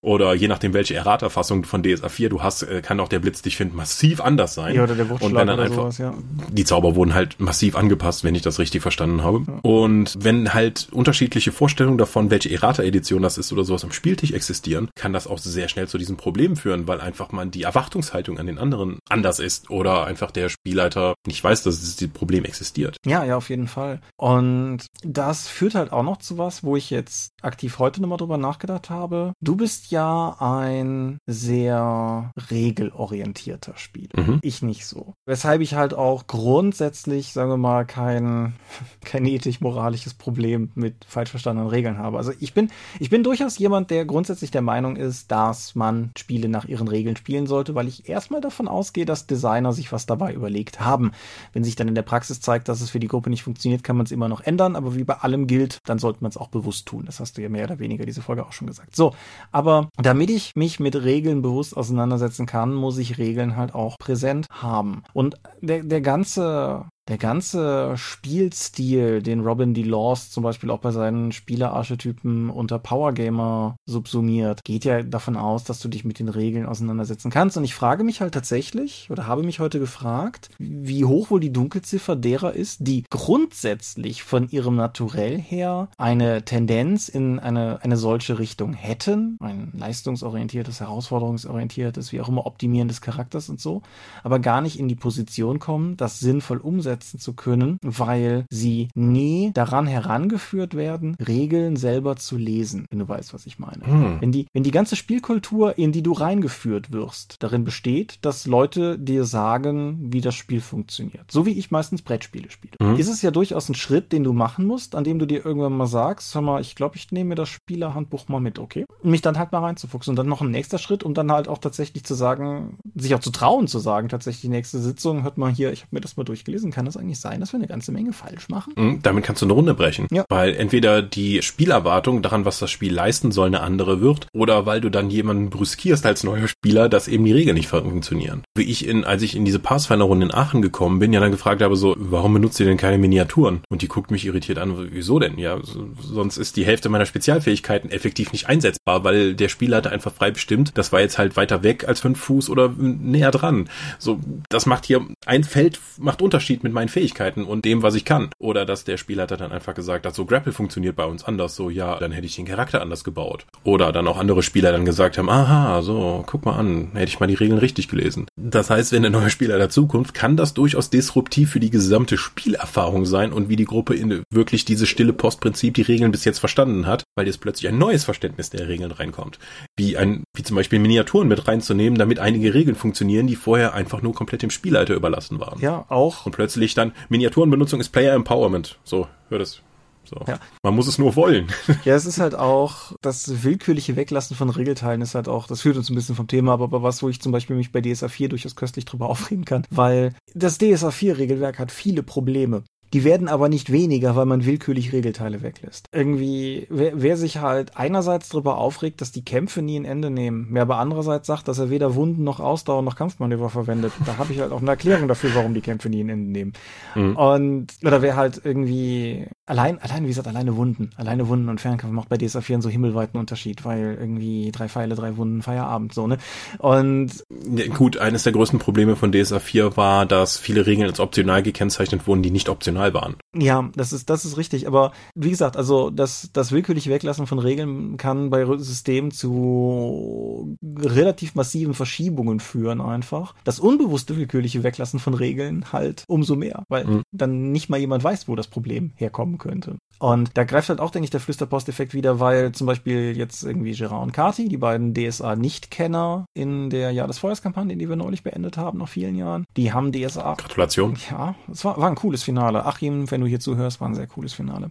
Oder je nachdem, welche Errata-Fassung von DSA 4 du hast, äh, kann auch der Blitz dich finden massiv anders sein. Ja, oder der Und wenn dann einfach, sowas, ja. die Zauber wurden halt massiv angepasst, wenn ich das richtig verstanden habe. Ja. Und wenn halt unterschiedliche Vorstellungen davon, welche Errata-Edition das ist oder sowas am Spieltisch existieren, kann das auch sehr schnell zu diesem Problem führen, weil einfach man die Erwartungshaltung an den anderen anders ist oder einfach der Spielleiter nicht weiß, dass dieses Problem existiert. Ja, ja, auf jeden Fall. Und das führt halt auch noch zu was, wo ich jetzt aktiv heute nochmal drüber nachgedacht habe. Du bist ja ein sehr regelorientierter Spieler. Mhm. Ich nicht so. Weshalb ich halt auch grundsätzlich, sagen wir mal, kein, kein ethisch-moralisches Problem mit falsch verstandenen Regeln habe. Also ich bin, ich bin durchaus jemand, der grundsätzlich der Meinung ist, dass man Spiele nach ihren Regeln spielen sollte, weil ich erstmal davon ausgehe, dass Designer sich was dabei überlegt haben. Wenn sich dann in der Praxis zeigt, dass es für die Gruppe nicht funktioniert, kann man es immer noch ändern, aber wie bei allem gilt, dann sollte man es auch bewusst tun. Das hast du ja mehr oder weniger diese Folge auch schon gesagt. So, aber damit ich mich mit Regeln bewusst auseinandersetzen kann, muss ich Regeln halt auch präsent haben. Und der, der ganze der ganze Spielstil, den Robin D. Laws zum Beispiel auch bei seinen Spielerarchetypen unter Power Gamer subsumiert, geht ja davon aus, dass du dich mit den Regeln auseinandersetzen kannst. Und ich frage mich halt tatsächlich oder habe mich heute gefragt, wie hoch wohl die Dunkelziffer derer ist, die grundsätzlich von ihrem Naturell her eine Tendenz in eine, eine solche Richtung hätten. Ein leistungsorientiertes, herausforderungsorientiertes, wie auch immer, Optimieren des Charakters und so, aber gar nicht in die Position kommen, das sinnvoll umsetzen zu können, weil sie nie daran herangeführt werden, Regeln selber zu lesen, wenn du weißt, was ich meine. Hm. Wenn die, wenn die ganze Spielkultur, in die du reingeführt wirst, darin besteht, dass Leute dir sagen, wie das Spiel funktioniert. So wie ich meistens Brettspiele spiele. Hm. Ist es ja durchaus ein Schritt, den du machen musst, an dem du dir irgendwann mal sagst, hör mal, ich glaube, ich nehme mir das Spielerhandbuch mal mit, okay? Und mich dann halt mal reinzufuchsen. Und dann noch ein nächster Schritt, um dann halt auch tatsächlich zu sagen, sich auch zu trauen zu sagen, tatsächlich die nächste Sitzung, hört mal hier, ich habe mir das mal durchgelesen, kann das eigentlich sein, dass wir eine ganze Menge falsch machen? Mhm, damit kannst du eine Runde brechen. Ja. Weil entweder die Spielerwartung daran, was das Spiel leisten soll, eine andere wird, oder weil du dann jemanden brüskierst als neuer Spieler, dass eben die Regeln nicht funktionieren. Wie ich in, als ich in diese Pathfinder-Runde in Aachen gekommen bin, ja dann gefragt habe so, warum benutzt ihr denn keine Miniaturen? Und die guckt mich irritiert an, wieso denn? Ja, sonst ist die Hälfte meiner Spezialfähigkeiten effektiv nicht einsetzbar, weil der Spielleiter einfach frei bestimmt, das war jetzt halt weiter weg als fünf Fuß oder näher dran. So, das macht hier ein Feld macht Unterschied mit meinen Fähigkeiten und dem, was ich kann. Oder dass der Spielleiter dann einfach gesagt hat, so Grapple funktioniert bei uns anders, so ja, dann hätte ich den Charakter anders gebaut. Oder dann auch andere Spieler dann gesagt haben, aha, so, guck mal an, hätte ich mal die Regeln richtig gelesen. Das heißt, wenn ein neuer Spieler dazukommt, kann das durchaus disruptiv für die gesamte Spielerfahrung sein und wie die Gruppe in wirklich dieses stille Postprinzip die Regeln bis jetzt verstanden hat, weil jetzt plötzlich ein neues Verständnis der Regeln reinkommt. Wie ein, wie zum Beispiel Miniaturen mit reinzunehmen, damit einige Regeln funktionieren, die vorher einfach nur komplett dem Spielleiter überlassen waren. Ja, auch. Und plötzlich dann Miniaturenbenutzung ist Player Empowerment. So, hör das. So. Ja. Man muss es nur wollen. Ja, es ist halt auch, das willkürliche Weglassen von Regelteilen ist halt auch, das führt uns ein bisschen vom Thema, aber, aber was, wo ich zum Beispiel mich bei DSA 4 durchaus köstlich drüber aufregen kann, weil das DSA 4 Regelwerk hat viele Probleme. Die werden aber nicht weniger, weil man willkürlich Regelteile weglässt. Irgendwie, wer, wer sich halt einerseits darüber aufregt, dass die Kämpfe nie ein Ende nehmen, wer aber andererseits sagt, dass er weder Wunden noch Ausdauer noch Kampfmanöver verwendet, da habe ich halt auch eine Erklärung dafür, warum die Kämpfe nie ein Ende nehmen. Mhm. Und, oder wer halt irgendwie, allein, allein, wie gesagt, alleine Wunden, alleine Wunden und Fernkampf macht bei DSA 4 einen so himmelweiten Unterschied, weil irgendwie drei Pfeile, drei Wunden, Feierabend, so, ne? Und. Ja, gut, eines der größten Probleme von DSA 4 war, dass viele Regeln als optional gekennzeichnet wurden, die nicht optional waren. Ja, das ist, das ist richtig. Aber wie gesagt, also das, das willkürliche Weglassen von Regeln kann bei Systemen zu relativ massiven Verschiebungen führen einfach. Das unbewusste willkürliche Weglassen von Regeln halt umso mehr, weil mhm. dann nicht mal jemand weiß, wo das Problem herkommen könnte. Und da greift halt auch, denke ich, der Flüsterpost-Effekt wieder, weil zum Beispiel jetzt irgendwie Gerard und Kati, die beiden DSA-Nicht-Kenner in der Jahr des Feuers-Kampagne, die wir neulich beendet haben, nach vielen Jahren, die haben DSA. Gratulation. Ja, es war, war ein cooles Finale. Achim, wenn du hier zuhörst, war ein sehr cooles Finale.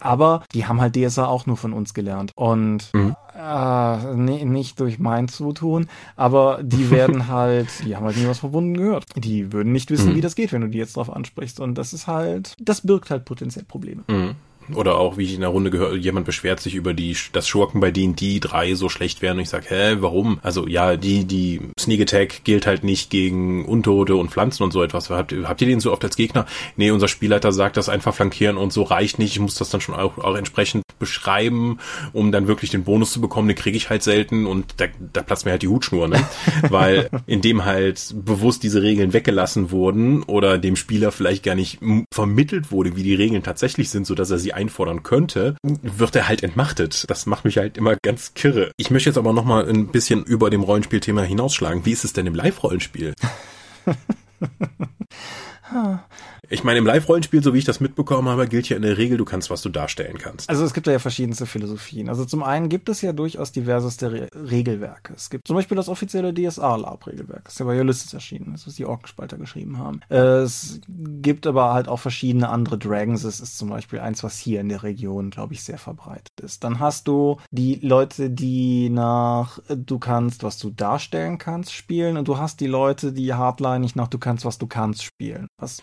Aber die haben halt DSA auch nur von uns gelernt. Und mhm. äh, nee, nicht durch mein Zutun, aber die werden halt, die haben halt nie was verbunden gehört. Die würden nicht wissen, mhm. wie das geht, wenn du die jetzt drauf ansprichst. Und das ist halt, das birgt halt potenziell Probleme. Mhm. Oder auch, wie ich in der Runde gehört, jemand beschwert sich über die, dass Schurken bei D&D 3 so schlecht wären und ich sag, hä, warum? Also ja, die, die Sneak Attack gilt halt nicht gegen Untote und Pflanzen und so etwas. Habt, habt ihr den so oft als Gegner? Nee, unser Spielleiter sagt, das einfach flankieren und so reicht nicht. Ich muss das dann schon auch, auch entsprechend beschreiben, um dann wirklich den Bonus zu bekommen. Den kriege ich halt selten und da, da platzt mir halt die Hutschnur, ne? Weil indem halt bewusst diese Regeln weggelassen wurden oder dem Spieler vielleicht gar nicht vermittelt wurde, wie die Regeln tatsächlich sind, so dass er sie einfordern könnte, wird er halt entmachtet. Das macht mich halt immer ganz kirre. Ich möchte jetzt aber noch mal ein bisschen über dem Rollenspielthema hinausschlagen. Wie ist es denn im Live-Rollenspiel? Ich meine, im Live-Rollenspiel, so wie ich das mitbekommen habe, gilt ja in der Regel, du kannst, was du darstellen kannst. Also es gibt ja verschiedenste Philosophien. Also zum einen gibt es ja durchaus diverseste Re Regelwerke. Es gibt zum Beispiel das offizielle DSA-Lab-Regelwerk. Das ist ja bei Ulysses erschienen, das was die Orkenspalter geschrieben haben. Es gibt aber halt auch verschiedene andere Dragons. Es ist zum Beispiel eins, was hier in der Region, glaube ich, sehr verbreitet ist. Dann hast du die Leute, die nach du kannst, was du darstellen kannst, spielen und du hast die Leute, die hardlinig nach du kannst, was du kannst spielen. Was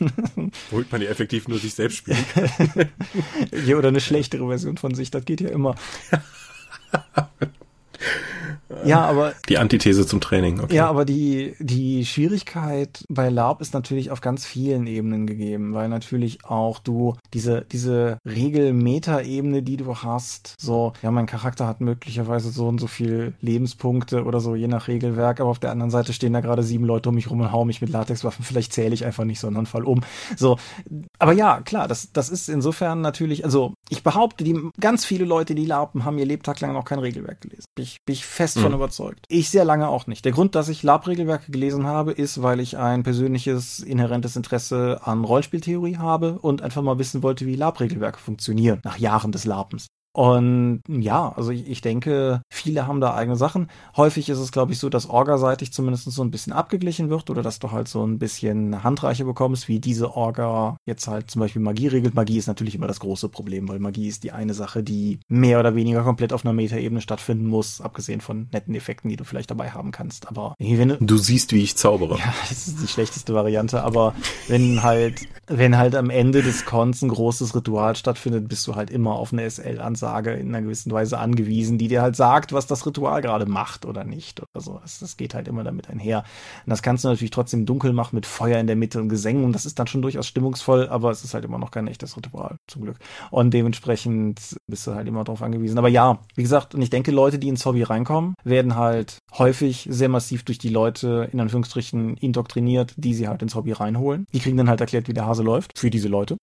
Holt man ja effektiv nur sich selbst spielen. ja, oder eine schlechtere Version von sich, das geht ja immer. Ja, aber die Antithese zum Training. Okay. Ja, aber die die Schwierigkeit bei LARP ist natürlich auf ganz vielen Ebenen gegeben, weil natürlich auch du diese diese Regel-Meta-Ebene, die du hast, so ja, mein Charakter hat möglicherweise so und so viel Lebenspunkte oder so je nach Regelwerk, aber auf der anderen Seite stehen da gerade sieben Leute um mich rum und hauen mich mit Latexwaffen. Vielleicht zähle ich einfach nicht so einen Fall um. So, aber ja, klar, das das ist insofern natürlich, also ich behaupte, die ganz viele Leute, die LARPen, haben ihr Lebtag lang noch kein Regelwerk gelesen. Bin ich, bin ich fest davon mhm. überzeugt. Ich sehr lange auch nicht. Der Grund, dass ich Lab-Regelwerke gelesen habe, ist, weil ich ein persönliches, inhärentes Interesse an Rollspieltheorie habe und einfach mal wissen wollte, wie Lab-Regelwerke funktionieren, nach Jahren des Larpens. Und ja, also ich, ich, denke, viele haben da eigene Sachen. Häufig ist es, glaube ich, so, dass Orga-seitig zumindest so ein bisschen abgeglichen wird oder dass du halt so ein bisschen Handreiche bekommst, wie diese Orga jetzt halt zum Beispiel Magie regelt. Magie ist natürlich immer das große Problem, weil Magie ist die eine Sache, die mehr oder weniger komplett auf einer Metaebene stattfinden muss, abgesehen von netten Effekten, die du vielleicht dabei haben kannst. Aber wenn du, du siehst, wie ich zaubere. Ja, das ist die schlechteste Variante, aber wenn halt, wenn halt am Ende des Cons ein großes Ritual stattfindet, bist du halt immer auf eine SL-Ansatz Ansage in einer gewissen Weise angewiesen, die dir halt sagt, was das Ritual gerade macht oder nicht oder so. Das, das geht halt immer damit einher. Und das kannst du natürlich trotzdem dunkel machen mit Feuer in der Mitte und Gesängen und das ist dann schon durchaus stimmungsvoll, aber es ist halt immer noch kein echtes Ritual, zum Glück. Und dementsprechend bist du halt immer darauf angewiesen. Aber ja, wie gesagt, und ich denke, Leute, die ins Hobby reinkommen, werden halt häufig sehr massiv durch die Leute in Anführungsstrichen indoktriniert, die sie halt ins Hobby reinholen. Die kriegen dann halt erklärt, wie der Hase läuft für diese Leute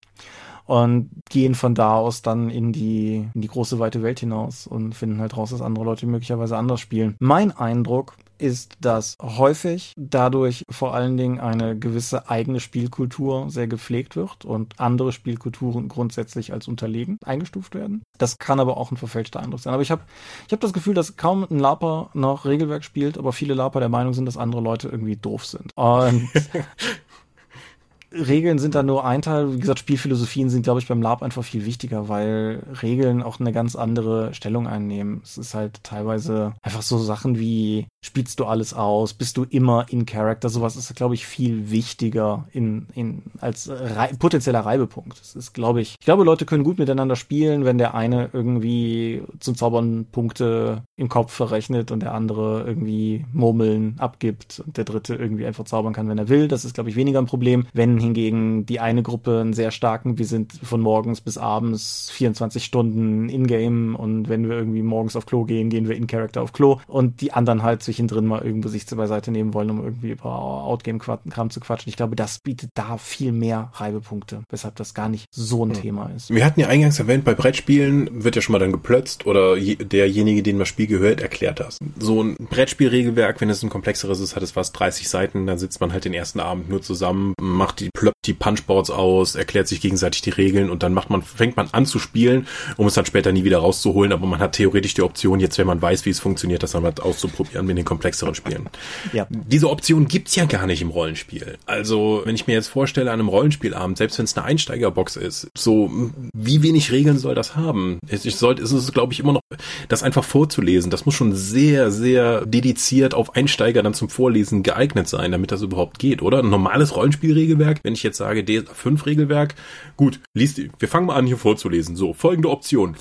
und gehen von da aus dann in die, in die große weite Welt hinaus und finden halt raus, dass andere Leute möglicherweise anders spielen. Mein Eindruck ist, dass häufig dadurch vor allen Dingen eine gewisse eigene Spielkultur sehr gepflegt wird und andere Spielkulturen grundsätzlich als unterlegen eingestuft werden. Das kann aber auch ein verfälschter Eindruck sein. Aber ich habe ich hab das Gefühl, dass kaum ein Laper noch Regelwerk spielt, aber viele Laper der Meinung sind, dass andere Leute irgendwie doof sind. Und Regeln sind da nur ein Teil. Wie gesagt, Spielphilosophien sind, glaube ich, beim LARP einfach viel wichtiger, weil Regeln auch eine ganz andere Stellung einnehmen. Es ist halt teilweise einfach so Sachen wie, spielst du alles aus? Bist du immer in Character? Sowas ist, glaube ich, viel wichtiger in, in, als Rei potenzieller Reibepunkt. Das ist, glaube ich, ich glaube, Leute können gut miteinander spielen, wenn der eine irgendwie zum Zaubern Punkte im Kopf verrechnet und der andere irgendwie Murmeln abgibt und der dritte irgendwie einfach zaubern kann, wenn er will. Das ist, glaube ich, weniger ein Problem. Wenn hingegen die eine Gruppe einen sehr starken, wir sind von morgens bis abends 24 Stunden in-game und wenn wir irgendwie morgens auf Klo gehen, gehen wir in Character auf Klo und die anderen halt zwischendrin mal irgendwo sich beiseite nehmen wollen, um irgendwie über Outgame-Kram zu quatschen. Ich glaube, das bietet da viel mehr Reibepunkte, weshalb das gar nicht so ein ja. Thema ist. Wir hatten ja eingangs erwähnt, bei Brettspielen wird ja schon mal dann geplötzt oder je, derjenige, den das Spiel gehört, erklärt das. So ein Brettspielregelwerk, wenn es ein komplexeres ist, hat es fast 30 Seiten, dann sitzt man halt den ersten Abend nur zusammen, macht die plöppt die Punchboards aus, erklärt sich gegenseitig die Regeln und dann macht man, fängt man an zu spielen, um es dann später nie wieder rauszuholen, aber man hat theoretisch die Option, jetzt wenn man weiß, wie es funktioniert, das dann mal auszuprobieren den komplexeren Spielen. Ja. Diese Option gibt's ja gar nicht im Rollenspiel. Also, wenn ich mir jetzt vorstelle, an einem Rollenspielabend, selbst wenn es eine Einsteigerbox ist, so, wie wenig Regeln soll das haben? Ich sollte, es ist, glaube ich, immer noch, das einfach vorzulesen, das muss schon sehr, sehr dediziert auf Einsteiger dann zum Vorlesen geeignet sein, damit das überhaupt geht, oder? Ein normales Rollenspielregelwerk wenn ich jetzt sage DSA-5-Regelwerk, gut, liest die. Wir fangen mal an, hier vorzulesen. So, folgende Option.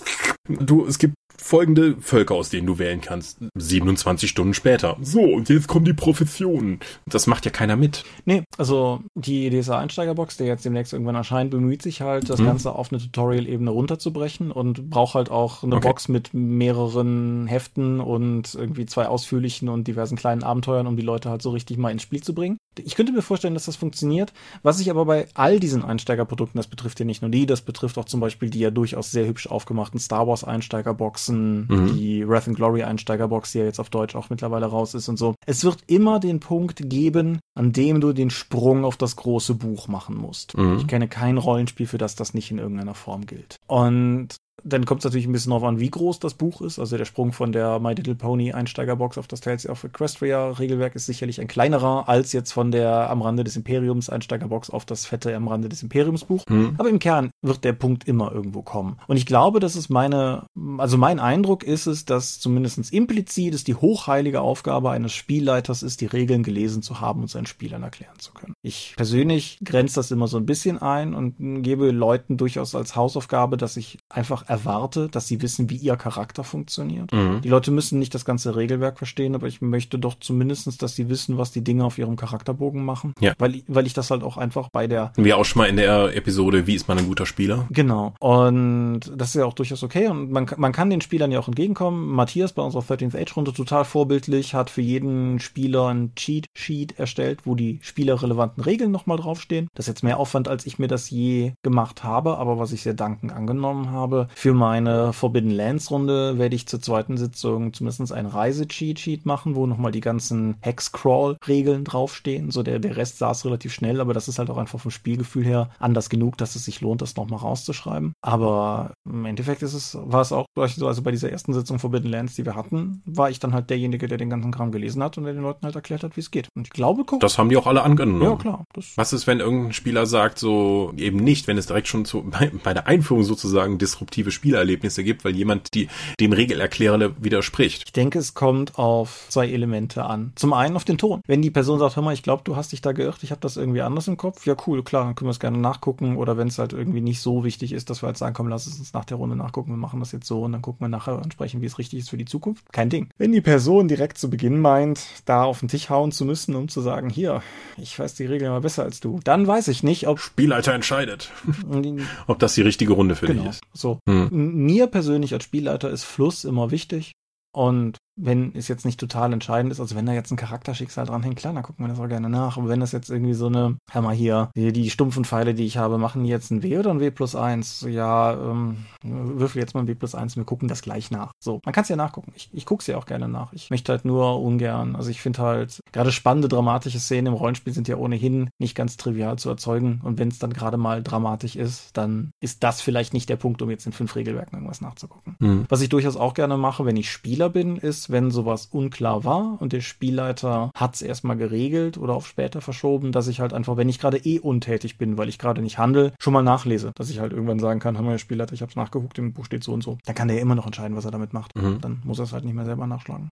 Du, es gibt folgende Völker, aus denen du wählen kannst. 27 Stunden später. So, und jetzt kommen die Professionen. Das macht ja keiner mit. Nee, also die DSA-Einsteigerbox, der jetzt demnächst irgendwann erscheint, bemüht sich halt, das hm. Ganze auf eine Tutorial-Ebene runterzubrechen und braucht halt auch eine okay. Box mit mehreren Heften und irgendwie zwei ausführlichen und diversen kleinen Abenteuern, um die Leute halt so richtig mal ins Spiel zu bringen. Ich könnte mir vorstellen, dass das funktioniert. Was ich aber bei all diesen Einsteigerprodukten, das betrifft ja nicht nur die, das betrifft auch zum Beispiel die ja durchaus sehr hübsch aufgemachten Star Wars Einsteigerboxen, mhm. die Wrath and Glory Einsteigerbox, die ja jetzt auf Deutsch auch mittlerweile raus ist und so. Es wird immer den Punkt geben, an dem du den Sprung auf das große Buch machen musst. Mhm. Ich kenne kein Rollenspiel, für das das nicht in irgendeiner Form gilt. Und dann kommt es natürlich ein bisschen darauf an, wie groß das Buch ist. Also der Sprung von der My Little Pony Einsteigerbox auf das Tales of Equestria Regelwerk ist sicherlich ein kleinerer als jetzt von der Am Rande des Imperiums Einsteigerbox auf das fette Am Rande des Imperiums Buch. Mhm. Aber im Kern wird der Punkt immer irgendwo kommen. Und ich glaube, das ist meine, also mein Eindruck ist es, dass zumindest implizit es die hochheilige Aufgabe eines Spielleiters ist, die Regeln gelesen zu haben und seinen Spielern erklären zu können. Ich persönlich grenze das immer so ein bisschen ein und gebe Leuten durchaus als Hausaufgabe, dass ich einfach erwarte, dass sie wissen, wie ihr Charakter funktioniert. Mhm. Die Leute müssen nicht das ganze Regelwerk verstehen, aber ich möchte doch zumindestens, dass sie wissen, was die Dinge auf ihrem Charakterbogen machen. Ja. Weil, ich- weil ich das halt auch einfach bei der Wie auch schon mal in der Episode, wie ist man ein guter Spieler? Genau. Und das ist ja auch durchaus okay. Und man, man kann den Spielern ja auch entgegenkommen. Matthias bei unserer 13th Age Runde total vorbildlich, hat für jeden Spieler ein Cheat Sheet erstellt, wo die spielerrelevanten Regeln nochmal draufstehen. Das ist jetzt mehr Aufwand, als ich mir das je gemacht habe, aber was ich sehr dankend angenommen habe. Für meine Forbidden Lands Runde werde ich zur zweiten Sitzung zumindest ein Reise-Cheat Sheet machen, wo nochmal die ganzen Hex-Crawl-Regeln draufstehen. So der, der Rest saß relativ schnell, aber das ist halt auch einfach vom Spielgefühl her anders genug, dass es sich lohnt, das nochmal rauszuschreiben. Aber im Endeffekt ist es, war es auch, also bei dieser ersten Sitzung Forbidden Lands, die wir hatten, war ich dann halt derjenige, der den ganzen Kram gelesen hat und der den Leuten halt erklärt hat, wie es geht. Und ich glaube, guck. Das haben die auch alle angenommen. ja, klar. Was ist, wenn irgendein Spieler sagt, so eben nicht, wenn es direkt schon zu, bei, bei der Einführung sozusagen disruptive Spielerlebnisse gibt, weil jemand die dem Regelerklärer widerspricht? Ich denke, es kommt auf zwei Elemente an. Zum einen auf den Ton. Wenn die Person sagt, hör mal, ich glaube, du hast dich da geirrt, ich habe das irgendwie anders im Kopf, ja cool, klar, dann können wir es gerne nachgucken. Oder wenn es halt irgendwie nicht so wichtig ist, dass wir halt sagen, komm, lass es uns nach der Runde nachgucken, wir machen das jetzt so und dann gucken wir nachher und sprechen, wie es richtig ist für die Zukunft. Kein Ding. Wenn die Person direkt zu Beginn meint, da auf den Tisch hauen zu müssen, um zu sagen, hier, ich weiß die Regeln mal besser als du, dann weiß ich nicht, ob Spielleiter entscheidet, ob das die richtige Runde für Genau. dich ist. So. Hm. Mir persönlich als Spielleiter ist Fluss immer wichtig. Und wenn es jetzt nicht total entscheidend ist, also wenn da jetzt ein Charakterschicksal dranhängt, klar, dann gucken wir das auch gerne nach. Aber wenn das jetzt irgendwie so eine, hör mal hier, die, stumpfen Pfeile, die ich habe, machen die jetzt ein W oder ein W plus eins? Ja, ähm, würfel jetzt mal ein W plus eins, wir gucken das gleich nach. So, man kann es ja nachgucken. Ich, ich gucke es ja auch gerne nach. Ich möchte halt nur ungern, also ich finde halt, gerade spannende, dramatische Szenen im Rollenspiel sind ja ohnehin nicht ganz trivial zu erzeugen. Und wenn es dann gerade mal dramatisch ist, dann ist das vielleicht nicht der Punkt, um jetzt in fünf Regelwerken irgendwas nachzugucken. Hm. Was ich durchaus auch gerne mache, wenn ich Spieler bin, ist, wenn sowas unklar war und der Spielleiter hat es erstmal geregelt oder auf später verschoben, dass ich halt einfach, wenn ich gerade eh untätig bin, weil ich gerade nicht handel, schon mal nachlese. Dass ich halt irgendwann sagen kann, mal, Herr Spielleiter, ich habe es nachgeguckt, im Buch steht so und so. Dann kann der ja immer noch entscheiden, was er damit macht. Mhm. Dann muss er es halt nicht mehr selber nachschlagen.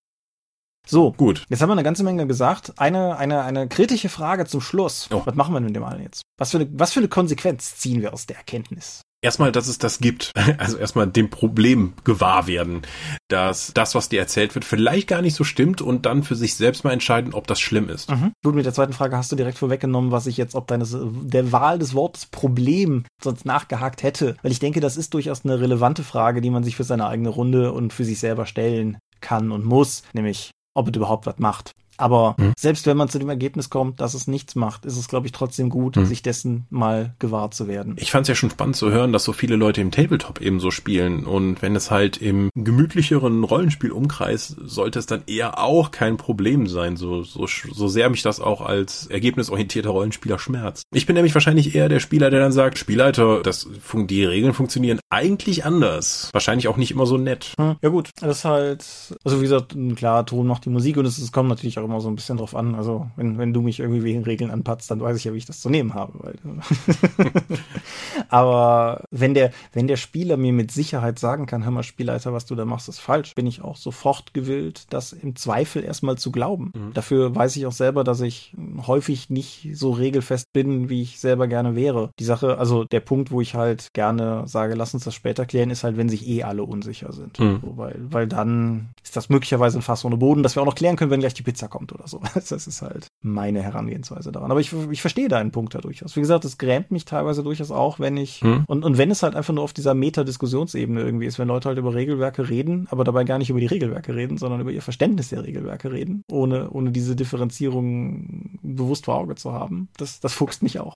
So, Gut. Jetzt haben wir eine ganze Menge gesagt. Eine, eine, eine kritische Frage zum Schluss. Oh. Was machen wir mit dem allen jetzt? Was für, eine, was für eine Konsequenz ziehen wir aus der Erkenntnis? Erstmal, dass es das gibt. Also erstmal dem Problem gewahr werden, dass das, was dir erzählt wird, vielleicht gar nicht so stimmt und dann für sich selbst mal entscheiden, ob das schlimm ist. Mhm. Gut, mit der zweiten Frage hast du direkt vorweggenommen, was ich jetzt, ob deines, der Wahl des Wortes Problem sonst nachgehakt hätte. Weil ich denke, das ist durchaus eine relevante Frage, die man sich für seine eigene Runde und für sich selber stellen kann und muss. Nämlich, ob es überhaupt was macht. Aber Mhm. selbst wenn man zu dem Ergebnis kommt, dass es nichts macht, ist es, glaube ich, trotzdem gut, Mhm. sich dessen mal gewahr zu werden. Ich fand es ja schon spannend zu hören, dass so viele Leute im Tabletop eben so spielen. Und wenn es halt im gemütlicheren Rollenspielumkreis sollte es dann eher auch kein Problem sein, so, so, so sehr mich das auch als ergebnisorientierter Rollenspieler schmerzt. Ich bin nämlich wahrscheinlich eher der Spieler, der dann sagt, Spielleiter, das, die Regeln funktionieren eigentlich anders. Wahrscheinlich auch nicht immer so nett. Hm, Ja gut, das ist halt, also wie gesagt, klar, Ton macht die Musik und es, es kommt natürlich auch immer so ein bisschen drauf an. Also wenn, wenn du mich irgendwie wegen Regeln anpatzt, dann weiß ich ja, wie ich das zu nehmen habe. Aber wenn der, wenn der Spieler mir mit Sicherheit sagen kann, hör mal, Spielleiter, was du da machst, ist falsch, bin ich auch sofort gewillt, das im Zweifel erstmal zu glauben. Mhm. Dafür weiß ich auch selber, dass ich häufig nicht so regelfest bin, wie ich selber gerne wäre. Die Sache, also der Punkt, wo ich halt gerne sage, lass uns das später klären, ist halt, wenn sich eh alle unsicher sind. Mhm. So, weil, weil dann ist das möglicherweise ein Fass ohne Boden, dass wir auch noch klären können, wenn gleich die Pizza kommt oder so. Das ist halt meine Herangehensweise daran. Aber ich, ich verstehe deinen Punkt da durchaus. Wie gesagt, es grämt mich teilweise durchaus auch, wenn ich, Mhm. und, und wenn es halt einfach nur auf dieser Meta-Diskussionsebene irgendwie ist, wenn Leute halt über Regelwerke reden, aber dabei gar nicht über die Regelwerke reden, sondern über ihr Verständnis der Regelwerke reden, ohne, ohne diese Differenzierung bewusst vor Auge zu haben. Das, das fuchst mich auch.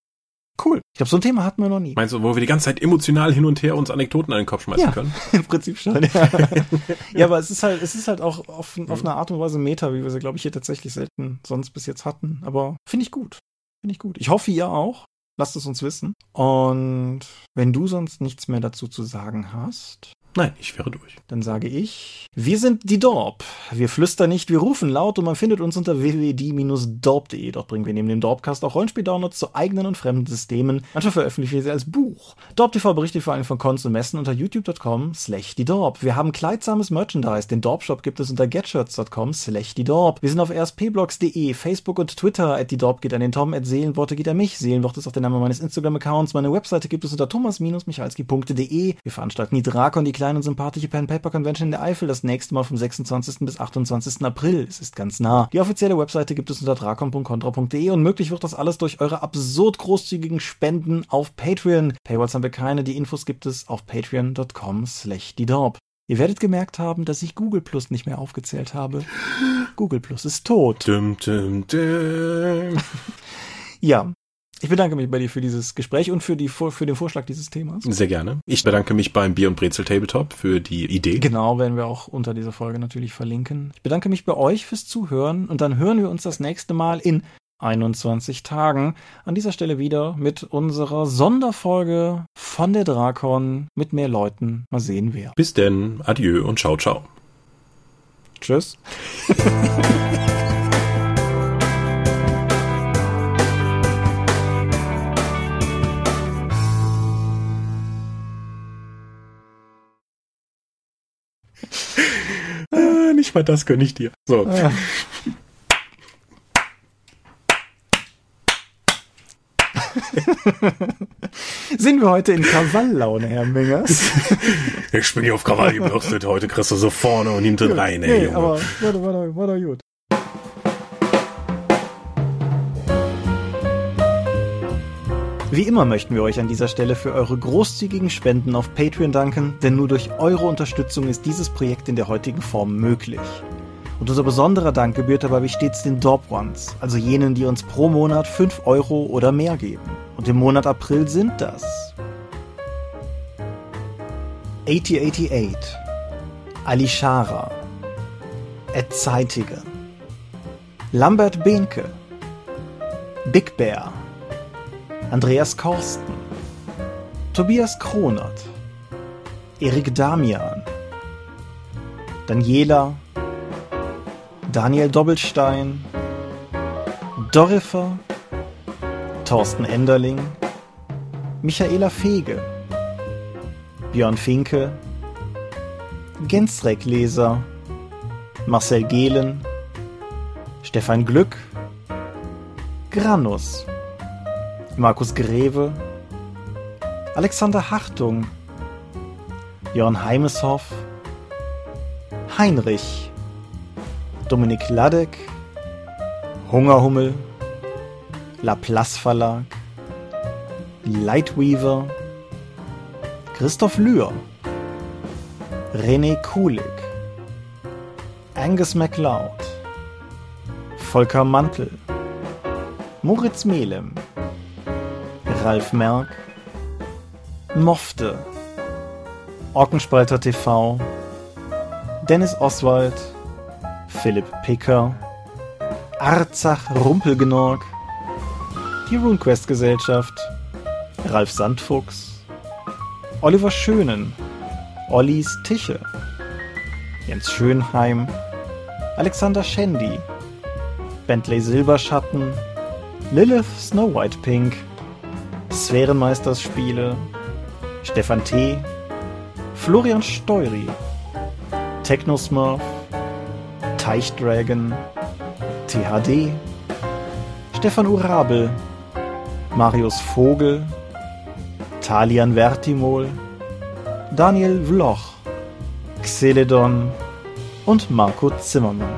Cool. Ich glaube, so ein Thema hatten wir noch nie. Meinst du, wo wir die ganze Zeit emotional hin und her uns Anekdoten an den Kopf schmeißen Ja. können? Im Prinzip schon, ja. ja, aber es ist halt, es ist halt auch auf, auf eine Art und Weise Meta, wie wir sie, glaube ich, hier tatsächlich selten sonst bis jetzt hatten. Aber finde ich gut. Finde ich gut. Ich hoffe, ihr auch. Lasst es uns wissen. Und wenn du sonst nichts mehr dazu zu sagen hast, Nein, ich wäre durch. Dann sage ich, wir sind die Dorp. Wir flüstern nicht, wir rufen laut und man findet uns unter www.die-dorp.de. Dort bringen wir neben dem Dorpcast auch Rollenspiel-Downloads zu eigenen und fremden Systemen. Manchmal veröffentlichen wir sie als Buch. Dorp TV berichtet vor allem von Cons und Messen unter youtube.com slash die Dorp. Wir haben kleidsames Merchandise. Den Dorp-Shop gibt es unter getshirts.com slash die Dorp. Wir sind auf rspblogs.de, Facebook und Twitter. At die Dorp geht an den Tom, at Seelenworte geht an mich. Seelenwort ist auch der Name meines Instagram-Accounts. Meine Webseite gibt es unter thomas-michalski.de. Wir veranstalten die Drakon, die kleine und sympathische Pen Paper Convention in der Eifel das nächste Mal vom 26. bis 28. April. Es ist ganz nah. Die offizielle Webseite gibt es unter drakon.contra.de und möglich wird das alles durch eure absurd großzügigen Spenden auf Patreon. Paywalls haben wir keine, die Infos gibt es auf patreon.com slash die Ihr werdet gemerkt haben, dass ich Google Plus nicht mehr aufgezählt habe. Google Plus ist tot. Dum, dum, dum. Ja, ich bedanke mich bei dir für dieses Gespräch und für, die, für den Vorschlag dieses Themas. Sehr gerne. Ich bedanke mich beim Bier und Brezel Tabletop für die Idee. Genau, werden wir auch unter dieser Folge natürlich verlinken. Ich bedanke mich bei euch fürs Zuhören und dann hören wir uns das nächste Mal in 21 Tagen an dieser Stelle wieder mit unserer Sonderfolge von der Drakon mit mehr Leuten. Mal sehen wer. Bis denn. Adieu und ciao, ciao. Tschüss. nicht mal das gönne ich dir. So. Ah. Sind wir heute in Krawalllaune, Herr Mingers? ich bin hier auf Krawall gebürstet. Heute kriegst du so vorne und hinten rein, ey, nee, Junge. aber warte, warte, warte, gut. Wie immer möchten wir euch an dieser Stelle für eure großzügigen Spenden auf Patreon danken, denn nur durch eure Unterstützung ist dieses Projekt in der heutigen Form möglich. Und unser besonderer Dank gebührt dabei wie stets den Dorp Ones, also jenen, die uns pro Monat 5 Euro oder mehr geben. Und im Monat April sind das 8088, Alishara, Ed Zeitiger, Lambert Behnke, Big Bear, Andreas Korsten, Tobias Kronert, Erik Damian, Daniela, Daniel Doppelstein, Dorifer, Thorsten Enderling, Michaela Fege, Björn Finke, Gensreck Leser, Marcel Gehlen, Stefan Glück, Granus, Markus Greve, Alexander Hartung, Jörn Heimeshoff, Heinrich, Dominik Ladek, Hungerhummel, Laplace Verlag, Lightweaver, Christoph Lühr, René Kulig, Angus MacLeod, Volker Mantel, Moritz Melem, Ralf Merck, Mofte, Ockenspalter TV, Dennis Oswald, Philipp Picker, Arzach Rumpelgenorg, die RuneQuest Gesellschaft, Ralf Sandfuchs, Oliver Schönen, Ollis Tische, Jens Schönheim, Alexander Schendi, Bentley Silberschatten, Lilith Snow White Pink, Sphärenmeisters-Spiele, Stefan T., Florian Steury, Technosmurf, Teichdragon, THD, Stefan Urabel, Marius Vogel, Talian Vertimol, Daniel Vloch, Xeledon und Marco Zimmermann.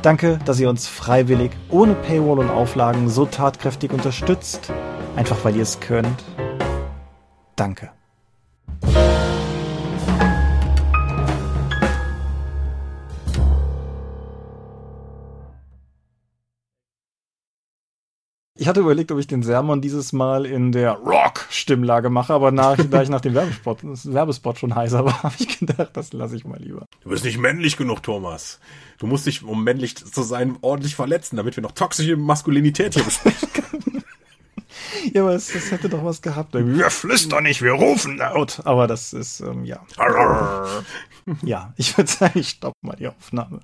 Danke, dass ihr uns freiwillig, ohne Paywall und Auflagen so tatkräftig unterstützt Einfach weil ihr es könnt. Danke. Ich hatte überlegt, ob ich den Sermon dieses Mal in der Rock-Stimmlage mache, aber nach, da ich nach dem Werbespot, Werbespot schon heißer war, habe ich gedacht, das lasse ich mal lieber. Du bist nicht männlich genug, Thomas. Du musst dich, um männlich zu sein, ordentlich verletzen, damit wir noch toxische Maskulinität hier besprechen können. ja, aber es, es hätte doch was gehabt. Wir flüstern nicht, wir rufen laut. Aber das ist, ähm, ja. ja, ich würde sagen, ich stopp mal die Aufnahme.